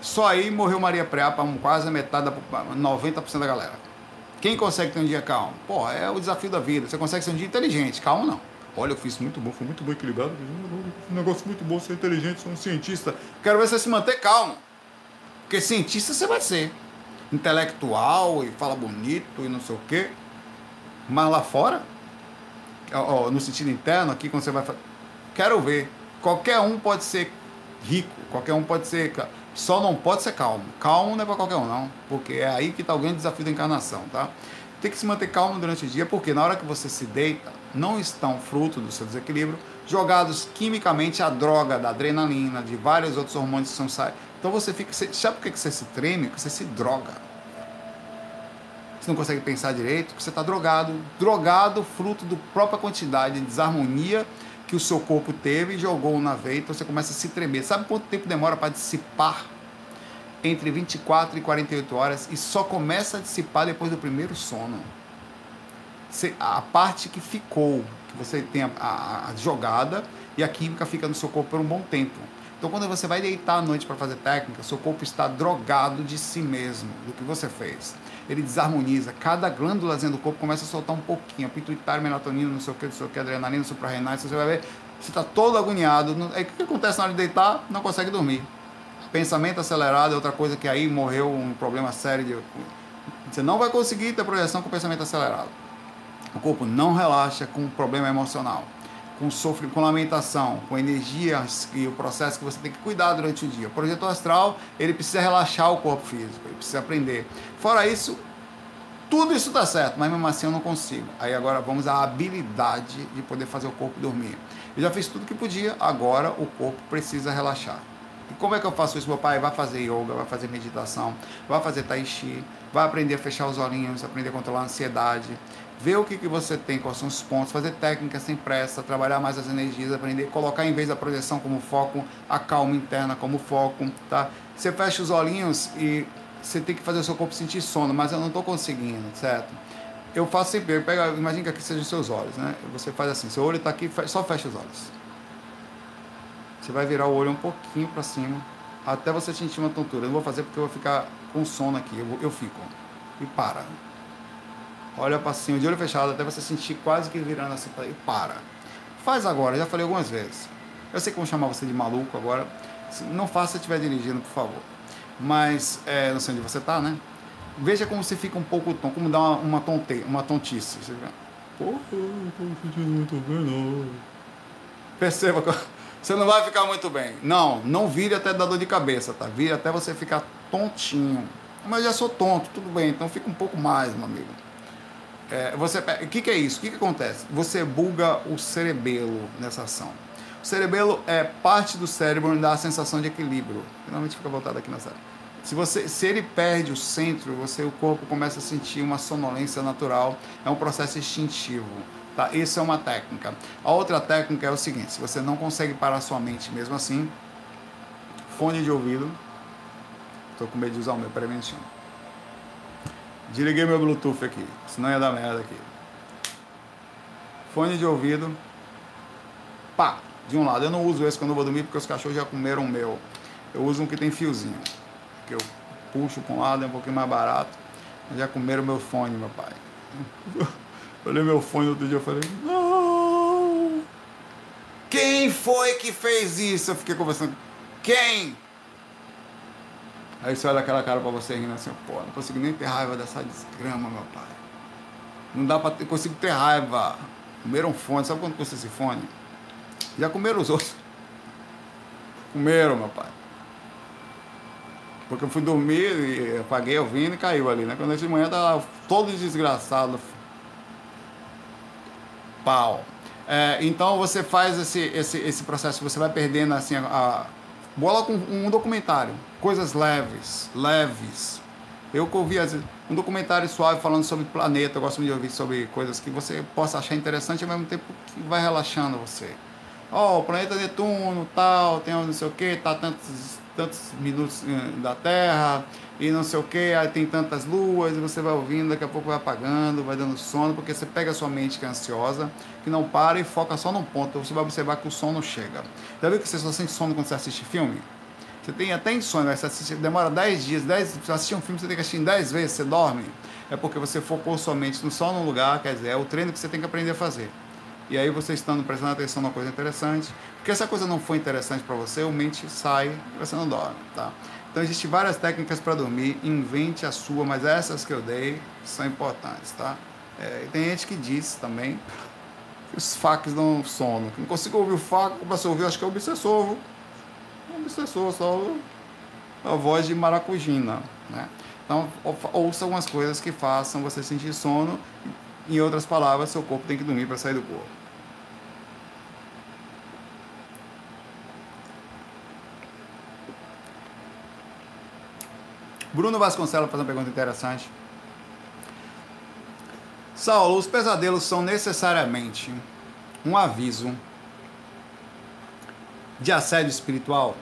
Só aí morreu Maria Preá para quase a metade, da, 90% da galera. Quem consegue ter um dia calmo? Pô, é o desafio da vida. Você consegue ser um dia inteligente, calmo não. Olha, eu fiz muito bom, foi muito bom equilibrado. Um negócio muito bom ser inteligente, sou um cientista. Quero ver você se manter calmo. Porque cientista você vai ser. Intelectual e fala bonito e não sei o quê. Mas lá fora, ó, no sentido interno, aqui quando você vai quero ver. Qualquer um pode ser rico, qualquer um pode ser. Só não pode ser calmo. Calmo não é para qualquer um, não. Porque é aí que está o grande desafio da encarnação, tá? Tem que se manter calmo durante o dia, porque na hora que você se deita, não estão fruto do seu desequilíbrio, jogados quimicamente a droga da adrenalina, de vários outros hormônios que são sai. Então você fica. Sabe por que você se treme? Porque você se droga. Você não consegue pensar direito, porque você está drogado. Drogado, fruto da própria quantidade de desarmonia que o seu corpo teve e jogou na veia, então você começa a se tremer. Sabe quanto tempo demora para dissipar? Entre 24 e 48 horas e só começa a dissipar depois do primeiro sono. A parte que ficou, que você tem a, a, a jogada e a química fica no seu corpo por um bom tempo. Então, quando você vai deitar à noite para fazer técnica, seu corpo está drogado de si mesmo, do que você fez ele desarmoniza. Cada glândula do corpo começa a soltar um pouquinho. A pituitária, melatonina, não sei o que, não sei o que, adrenalina, suprarrenal, você vai ver, você está todo agoniado. Aí o que acontece na hora de deitar? Não consegue dormir. Pensamento acelerado é outra coisa que aí morreu um problema sério. De... Você não vai conseguir ter projeção com pensamento acelerado. O corpo não relaxa com problema emocional com sofrimento, com lamentação, com energias e o processo que você tem que cuidar durante o dia. O projeto astral, ele precisa relaxar o corpo físico, ele precisa aprender. Fora isso, tudo isso está certo, mas mesmo assim eu não consigo. Aí agora vamos à habilidade de poder fazer o corpo dormir. Eu já fiz tudo que podia, agora o corpo precisa relaxar. E como é que eu faço isso? Meu pai vai fazer yoga, vai fazer meditação, vai fazer tai chi, vai aprender a fechar os olhinhos, aprender a controlar a ansiedade, ver o que, que você tem, quais são os pontos, fazer técnicas sem pressa, trabalhar mais as energias, aprender, colocar em vez da projeção como foco, a calma interna como foco, tá? Você fecha os olhinhos e você tem que fazer o seu corpo sentir sono, mas eu não estou conseguindo, certo? Eu faço sempre, eu pego, imagina que aqui sejam os seus olhos, né? Você faz assim, seu olho está aqui, só fecha os olhos. Você vai virar o olho um pouquinho para cima, até você sentir uma tontura. Eu não vou fazer porque eu vou ficar com sono aqui, eu, eu fico. E para. Olha para cima, de olho fechado, até você sentir quase que virando assim e para. Faz agora, já falei algumas vezes. Eu sei que vão chamar você de maluco agora. Não faça se estiver dirigindo, por favor. Mas, é, não sei onde você está, né? Veja como você fica um pouco tom, como dá uma, uma, tonte, uma tontice. Você fica, Pô, muito bem, não. Perceba que (laughs) você não vai ficar muito bem. Não, não vire até dar dor de cabeça, tá? Vire até você ficar tontinho. Mas eu já sou tonto, tudo bem, então fica um pouco mais, meu amigo. É, você, o que, que, é isso? O que, que acontece? Você buga o cerebelo nessa ação. O cerebelo é parte do cérebro onde dá a sensação de equilíbrio. Finalmente fica voltado aqui na sala. Se, você, se ele perde o centro, você, o corpo começa a sentir uma sonolência natural. É um processo instintivo. Tá? Isso é uma técnica. A outra técnica é o seguinte: se você não consegue parar sua mente mesmo assim, fone de ouvido. Estou com medo de usar o meu, peraí, Desliguei meu Bluetooth aqui, senão ia dar merda aqui. Fone de ouvido. Pá, de um lado. Eu não uso esse quando eu vou dormir porque os cachorros já comeram o meu. Eu uso um que tem fiozinho. Que eu puxo para um lado, é um pouquinho mais barato. Já comeram meu fone, meu pai. (laughs) Olhei meu fone outro dia e falei, não! Quem foi que fez isso? Eu fiquei conversando. Quem? Aí você olha aquela cara pra você rindo assim, pô, não consigo nem ter raiva dessa desgrama, meu pai. Não dá pra ter, consigo ter raiva. Comeram fone, sabe quanto custa esse fone? Já comeram os outros. (laughs) Comeram, meu pai. Porque eu fui dormir e apaguei ouvindo e caiu ali, né? Quando eu de manhã tava todo desgraçado. Pau. É, então você faz esse, esse, esse processo, você vai perdendo assim a, Bola com um documentário, coisas leves, leves. Eu que ouvi um documentário suave falando sobre planeta, eu gosto de ouvir sobre coisas que você possa achar interessante ao mesmo tempo que vai relaxando você. Ó, oh, o planeta Netuno, tal, tem não sei o que, tá tantos, tantos minutos eh, da Terra, e não sei o que, aí tem tantas luas, e você vai ouvindo, daqui a pouco vai apagando, vai dando sono, porque você pega a sua mente que é ansiosa, que não para e foca só num ponto, você vai observar que o sono chega. Já viu que você só sente sono quando você assiste filme? Você tem até insônia, você assiste, demora 10 dias, 10, você assiste um filme, você tem que assistir 10 vezes, você dorme. É porque você focou sua mente só num lugar, quer dizer, é o treino que você tem que aprender a fazer. E aí você estando prestando atenção numa coisa interessante, porque se a coisa não for interessante para você, o mente sai e você não dorme, tá? Então existem várias técnicas para dormir, invente a sua, mas essas que eu dei são importantes, tá? É, tem gente que diz também, os facs dão sono. Não consigo ouvir o fac, começa a ouvir, acho que é o obsessor. O obsessor, só a voz de maracujina. Né? Então, ouça algumas coisas que façam você sentir sono. Em outras palavras, seu corpo tem que dormir para sair do corpo. Bruno Vasconcelos faz uma pergunta interessante. Saulo, os pesadelos são necessariamente um aviso de assédio espiritual?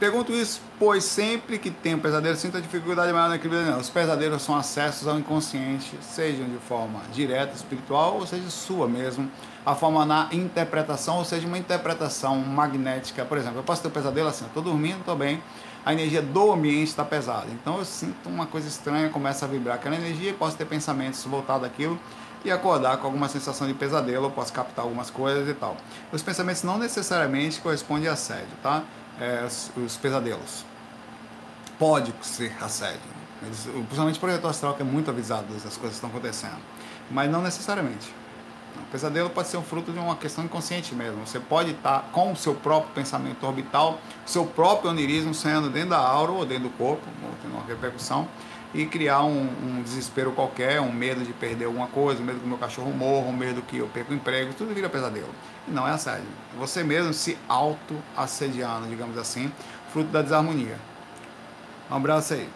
Pergunto isso, pois sempre que tenho pesadelo, sinto a dificuldade maior na equilíbrio. Os pesadelos são acessos ao inconsciente, sejam de forma direta, espiritual, ou seja, sua mesmo. A forma na interpretação, ou seja, uma interpretação magnética. Por exemplo, eu posso ter um pesadelo assim, estou dormindo, estou bem, a energia do ambiente está pesada. Então eu sinto uma coisa estranha, começa a vibrar aquela energia, posso ter pensamentos voltados àquilo e acordar com alguma sensação de pesadelo, eu posso captar algumas coisas e tal. Os pensamentos não necessariamente correspondem a assédio, tá? É, os, os, pesadelos. Pode ser assédio. Eles, principalmente o projeto astral que é muito avisado das coisas que estão acontecendo. Mas não necessariamente. Pesadelo pode ser um fruto de uma questão inconsciente mesmo. Você pode estar com o seu próprio pensamento orbital, seu próprio onirismo saindo dentro da aura ou dentro do corpo, tendo uma repercussão, e criar um, um, desespero qualquer, um medo de perder alguma coisa, um medo que o meu cachorro morra, um medo que eu perca o emprego, tudo vira pesadelo. E não é assédio. Você mesmo se auto-assediando, digamos assim, fruto da desarmonia. Um abraço aí.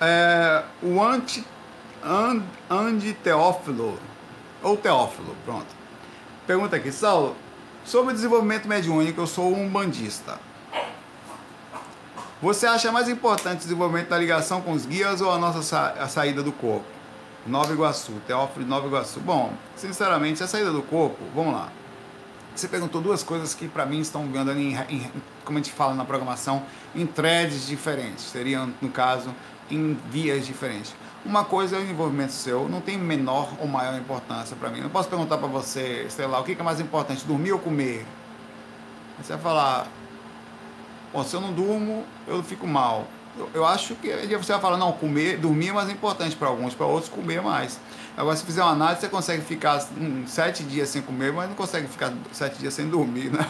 É, o anti, and, Andy Teófilo, ou Teófilo, pronto. Pergunta aqui, Saulo, sobre o desenvolvimento mediúnico, eu sou um bandista. Você acha mais importante o desenvolvimento da ligação com os guias ou a nossa sa a saída do corpo? Nova Iguaçu, Teófilo de Nova Iguaçu. Bom, sinceramente, a saída do corpo, vamos lá. Você perguntou duas coisas que para mim estão andando em, em, como a gente fala na programação, em threads diferentes. Seriam, no caso, em vias diferentes. Uma coisa é o envolvimento seu, não tem menor ou maior importância para mim. Não posso perguntar para você, sei lá, o que é mais importante, dormir ou comer? Você vai falar, Bom, se eu não durmo, eu fico mal. Eu, eu acho que você vai falar, não, comer, dormir é mais importante para alguns, para outros comer mais. Agora, se fizer uma análise, você consegue ficar hum, sete dias sem comer, mas não consegue ficar sete dias sem dormir, (laughs) né?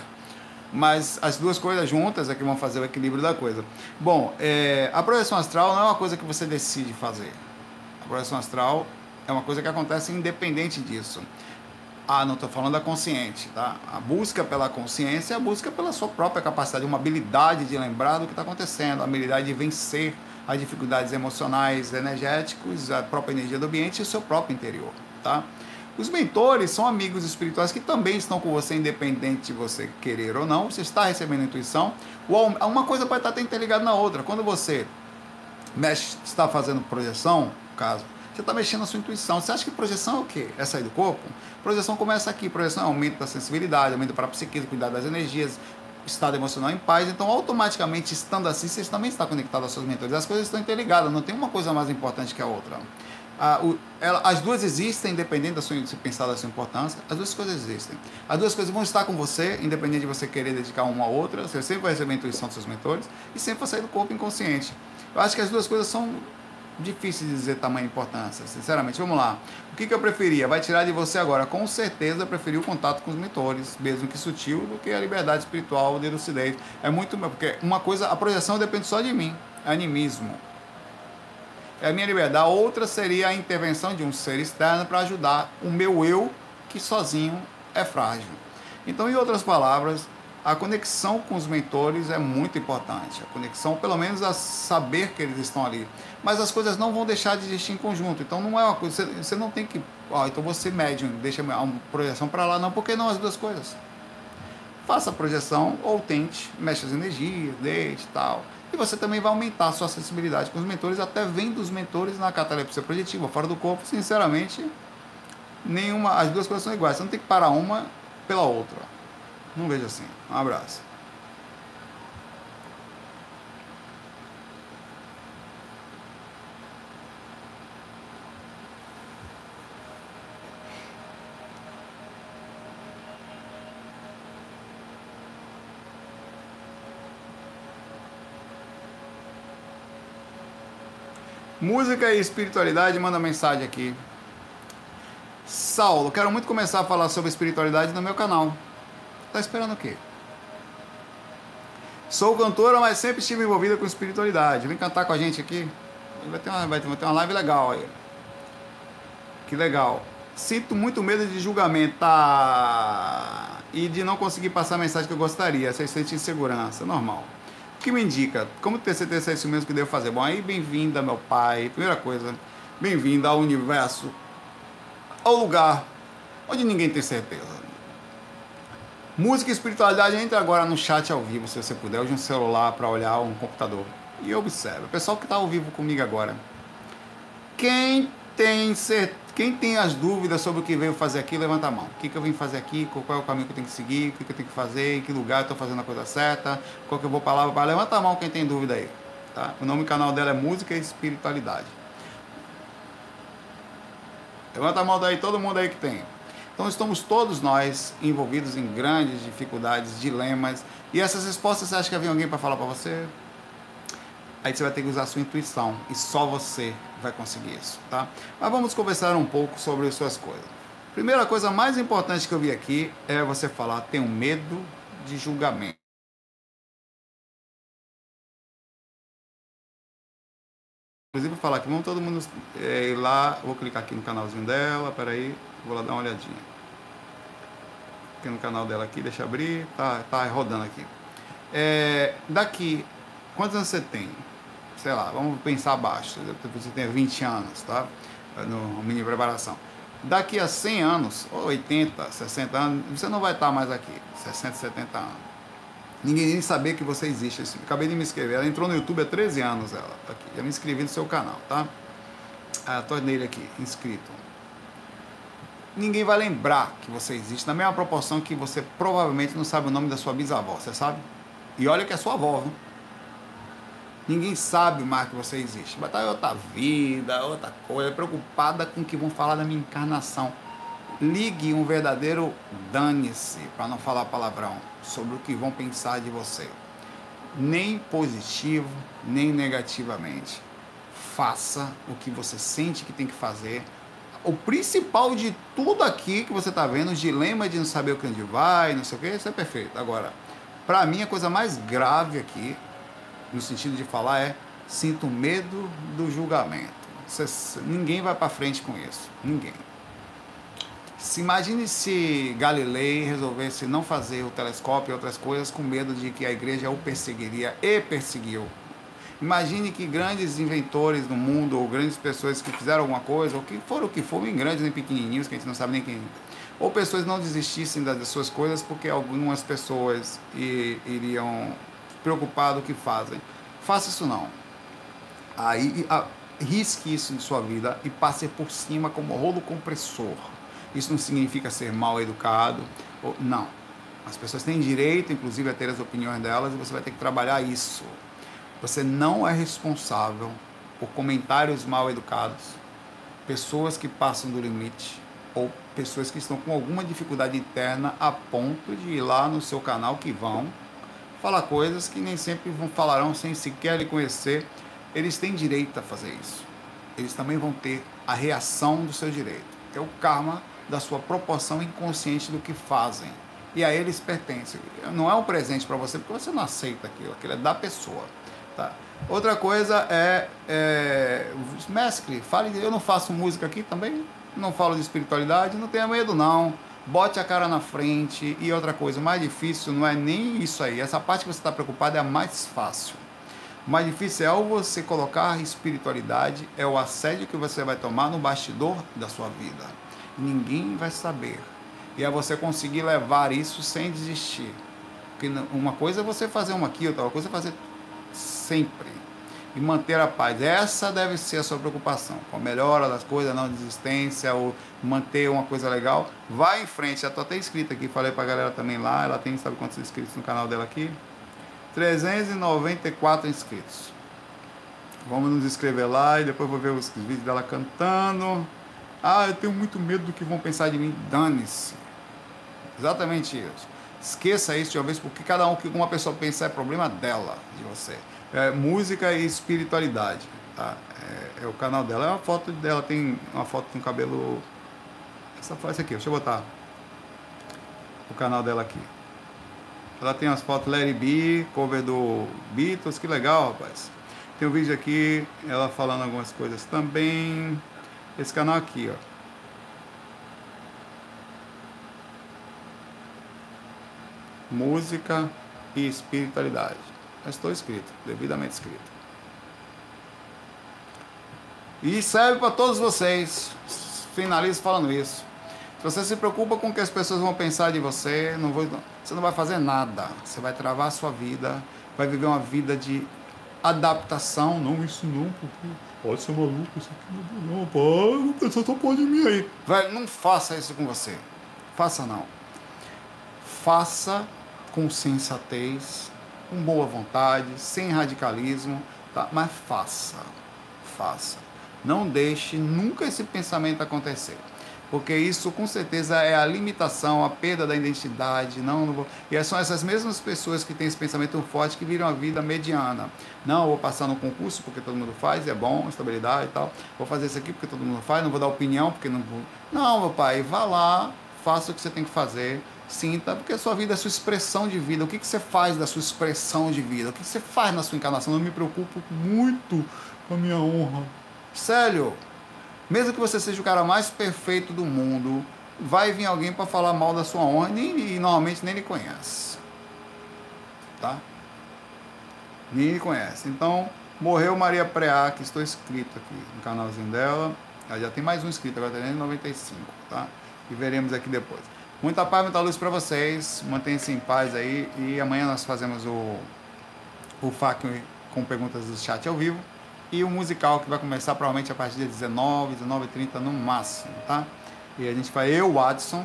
mas as duas coisas juntas é que vão fazer o equilíbrio da coisa. Bom, é, a projeção astral não é uma coisa que você decide fazer. Projeção astral é uma coisa que acontece independente disso. Ah, não estou falando da consciente, tá? A busca pela consciência é a busca pela sua própria capacidade, uma habilidade de lembrar do que está acontecendo, a habilidade de vencer as dificuldades emocionais, energéticos, a própria energia do ambiente e o seu próprio interior, tá? Os mentores são amigos espirituais que também estão com você, independente de você querer ou não. Você está recebendo intuição. Uma coisa pode estar interligada na outra. Quando você mexe, está fazendo projeção, caso, você está mexendo na sua intuição. Você acha que projeção é o quê? É sair do corpo? Projeção começa aqui. Projeção é aumento da sensibilidade, aumento para psiquismo, cuidar das energias, estado emocional em paz. Então, automaticamente, estando assim, você também está conectado aos seus mentores. As coisas estão interligadas. Não tem uma coisa mais importante que a outra. Ah, o, ela, as duas existem, independente da sua, se pensar da sua importância, as duas coisas existem. As duas coisas vão estar com você, independente de você querer dedicar uma a outra, você sempre vai receber a intuição dos seus mentores e sempre vai sair do corpo inconsciente. Eu acho que as duas coisas são difíceis de dizer tamanho importância, sinceramente. Vamos lá. O que, que eu preferia? Vai tirar de você agora. Com certeza eu preferi o contato com os mentores, mesmo que sutil, do que a liberdade espiritual de lucidez. É muito. Porque uma coisa, a projeção depende só de mim. É animismo é a minha liberdade. outra seria a intervenção de um ser externo para ajudar o meu eu, que sozinho é frágil. Então, em outras palavras, a conexão com os mentores é muito importante. A conexão, pelo menos, a saber que eles estão ali. Mas as coisas não vão deixar de existir em conjunto. Então, não é uma coisa. Você, não tem que. Ó, então você médium, deixa a projeção para lá. Não, porque não as duas coisas. Faça a projeção ou tente, mexe as energias, deixe tal e você também vai aumentar a sua sensibilidade com os mentores, até vendo os mentores na catalepsia projetiva, fora do corpo, sinceramente, nenhuma, as duas coisas são iguais. Você não tem que parar uma pela outra. Não vejo assim. Um abraço. Música e espiritualidade, manda mensagem aqui. Saulo, quero muito começar a falar sobre espiritualidade no meu canal. Tá esperando o quê? Sou cantora, mas sempre estive envolvida com espiritualidade. Vem cantar com a gente aqui. Vai ter uma, vai ter uma live legal aí. Que legal. Sinto muito medo de julgamento tá? e de não conseguir passar a mensagem que eu gostaria. Você sente insegurança, normal. Que me indica? Como ter certeza é isso mesmo que devo fazer? Bom, aí bem-vinda, meu pai. Primeira coisa, bem-vinda ao universo, ao lugar onde ninguém tem certeza. Música e espiritualidade, entra agora no chat ao vivo, se você puder. Use um celular para olhar um computador. E observe. O pessoal que está ao vivo comigo agora. Quem tem certeza quem tem as dúvidas sobre o que veio fazer aqui, levanta a mão. O que, que eu vim fazer aqui, qual é o caminho que eu tenho que seguir, o que, que eu tenho que fazer, em que lugar eu estou fazendo a coisa certa, qual que eu vou palavra para levanta a mão quem tem dúvida aí. Tá? O nome do canal dela é Música e Espiritualidade. Levanta a mão daí, todo mundo aí que tem. Então estamos todos nós envolvidos em grandes dificuldades, dilemas. E essas respostas, você acha que havia alguém para falar para você? Aí você vai ter que usar a sua intuição e só você vai conseguir isso, tá? Mas vamos conversar um pouco sobre as suas coisas. Primeira coisa mais importante que eu vi aqui é você falar tenho medo de julgamento. Inclusive falar que vamos todo mundo é, ir lá, vou clicar aqui no canalzinho dela, peraí, vou lá dar uma olhadinha. Aqui no canal dela aqui, deixa abrir, tá, tá rodando aqui. É, daqui, quantos anos você tem? Sei lá, vamos pensar abaixo, você tem 20 anos, tá? No mini preparação. Daqui a 100 anos, ou 80, 60 anos, você não vai estar mais aqui, 60, 70 anos. Ninguém nem saber que você existe. Acabei de me inscrever. Ela entrou no YouTube há 13 anos, ela. Tá aqui. Já me inscrevi no seu canal, tá? Ah, tô nele aqui, inscrito. Ninguém vai lembrar que você existe, na mesma proporção que você provavelmente não sabe o nome da sua bisavó, você sabe? E olha que é sua avó, viu? Ninguém sabe mais que você existe. Vai estar em outra vida, outra coisa, preocupada com o que vão falar da minha encarnação. Ligue um verdadeiro dane-se, para não falar palavrão, sobre o que vão pensar de você. Nem positivo, nem negativamente. Faça o que você sente que tem que fazer. O principal de tudo aqui que você está vendo, o dilema de não saber o que onde vai, não sei o que, isso é perfeito. Agora, para mim, a coisa mais grave aqui no sentido de falar é sinto medo do julgamento. Você, ninguém vai para frente com isso, ninguém. Se imagine se Galilei resolvesse não fazer o telescópio e outras coisas com medo de que a igreja o perseguiria e perseguiu. Imagine que grandes inventores no mundo, ou grandes pessoas que fizeram alguma coisa, ou que foram o que foram, em grandes nem pequenininhos, que a gente não sabe nem quem. Ou pessoas não desistissem das suas coisas porque algumas pessoas iriam preocupado o que fazem. Faça isso não. Aí a, risque isso de sua vida e passe por cima como rolo compressor. Isso não significa ser mal educado. Ou, não. As pessoas têm direito, inclusive, a ter as opiniões delas e você vai ter que trabalhar isso. Você não é responsável por comentários mal educados, pessoas que passam do limite ou pessoas que estão com alguma dificuldade interna a ponto de ir lá no seu canal que vão falar coisas que nem sempre vão falarão sem sequer lhe conhecer. Eles têm direito a fazer isso. Eles também vão ter a reação do seu direito. É o karma da sua proporção inconsciente do que fazem. E a eles pertence. Não é um presente para você porque você não aceita aquilo. Aquilo é da pessoa. Tá? Outra coisa é, é mescle, fale, eu não faço música aqui também, não falo de espiritualidade, não tenha medo não bote a cara na frente. E outra coisa, o mais difícil não é nem isso aí. Essa parte que você está preocupado é a mais fácil. O mais difícil é ao você colocar a espiritualidade, é o assédio que você vai tomar no bastidor da sua vida. Ninguém vai saber. E é você conseguir levar isso sem desistir. Porque uma coisa é você fazer uma aqui, outra coisa é fazer sempre e manter a paz. Essa deve ser a sua preocupação. Com a melhora das coisas, não desistência, ou manter uma coisa legal. Vai em frente. Já estou até inscrito aqui, falei para a galera também lá. Ela tem, sabe quantos inscritos no canal dela aqui? 394 inscritos. Vamos nos inscrever lá e depois vou ver os vídeos dela cantando. Ah, eu tenho muito medo do que vão pensar de mim. Dane-se. Exatamente isso. Esqueça isso de uma vez, porque cada um que uma pessoa pensar é problema dela, de você é, música e espiritualidade. Tá? É, é, o canal dela. É uma foto dela, tem uma foto com cabelo. Essa foto aqui, deixa eu botar. O canal dela aqui. Ela tem umas fotos Larry B, cover do Beatles, que legal, rapaz. Tem um vídeo aqui, ela falando algumas coisas também. Esse canal aqui, ó. Música e espiritualidade. Estou escrito, devidamente escrito. E serve para todos vocês. Finalizo falando isso. Se você se preocupa com o que as pessoas vão pensar de você, não vou, você não vai fazer nada. Você vai travar a sua vida, vai viver uma vida de adaptação. Não, isso não, porque pode ser maluco, isso aqui não, não, pá, pessoa só pode mim aí. Vai, não faça isso com você. Faça não. Faça com sensatez, com boa vontade, sem radicalismo, tá? mas faça. Faça. Não deixe nunca esse pensamento acontecer. Porque isso com certeza é a limitação, a perda da identidade. Não, não vou... E são essas mesmas pessoas que têm esse pensamento forte que viram a vida mediana. Não, vou passar no concurso porque todo mundo faz, é bom, estabilidade e tal. Vou fazer isso aqui porque todo mundo faz, não vou dar opinião porque não vou. Não, meu pai, vá lá, faça o que você tem que fazer, sinta, porque a sua vida é a sua expressão de vida. O que, que você faz da sua expressão de vida? O que, que você faz na sua encarnação? Eu me preocupo muito com a minha honra Sério, mesmo que você seja o cara mais perfeito do mundo, vai vir alguém para falar mal da sua honra e, normalmente nem lhe conhece. Tá? Nem lhe conhece. Então, morreu Maria Preá, que estou inscrito aqui no canalzinho dela. Ela já tem mais um inscrito, agora tem 95, tá? E veremos aqui depois. Muita paz, muita luz para vocês. Mantenham-se em paz aí. E amanhã nós fazemos o, o FAQ com perguntas do chat ao vivo e o musical que vai começar provavelmente a partir de 19, 19h30 no máximo, tá? E a gente vai eu, o Adson,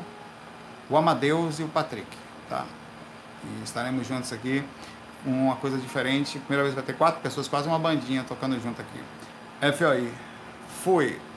o Amadeus e o Patrick, tá? E estaremos juntos aqui, uma coisa diferente. Primeira vez vai ter quatro pessoas, quase uma bandinha tocando junto aqui. FOI, fui!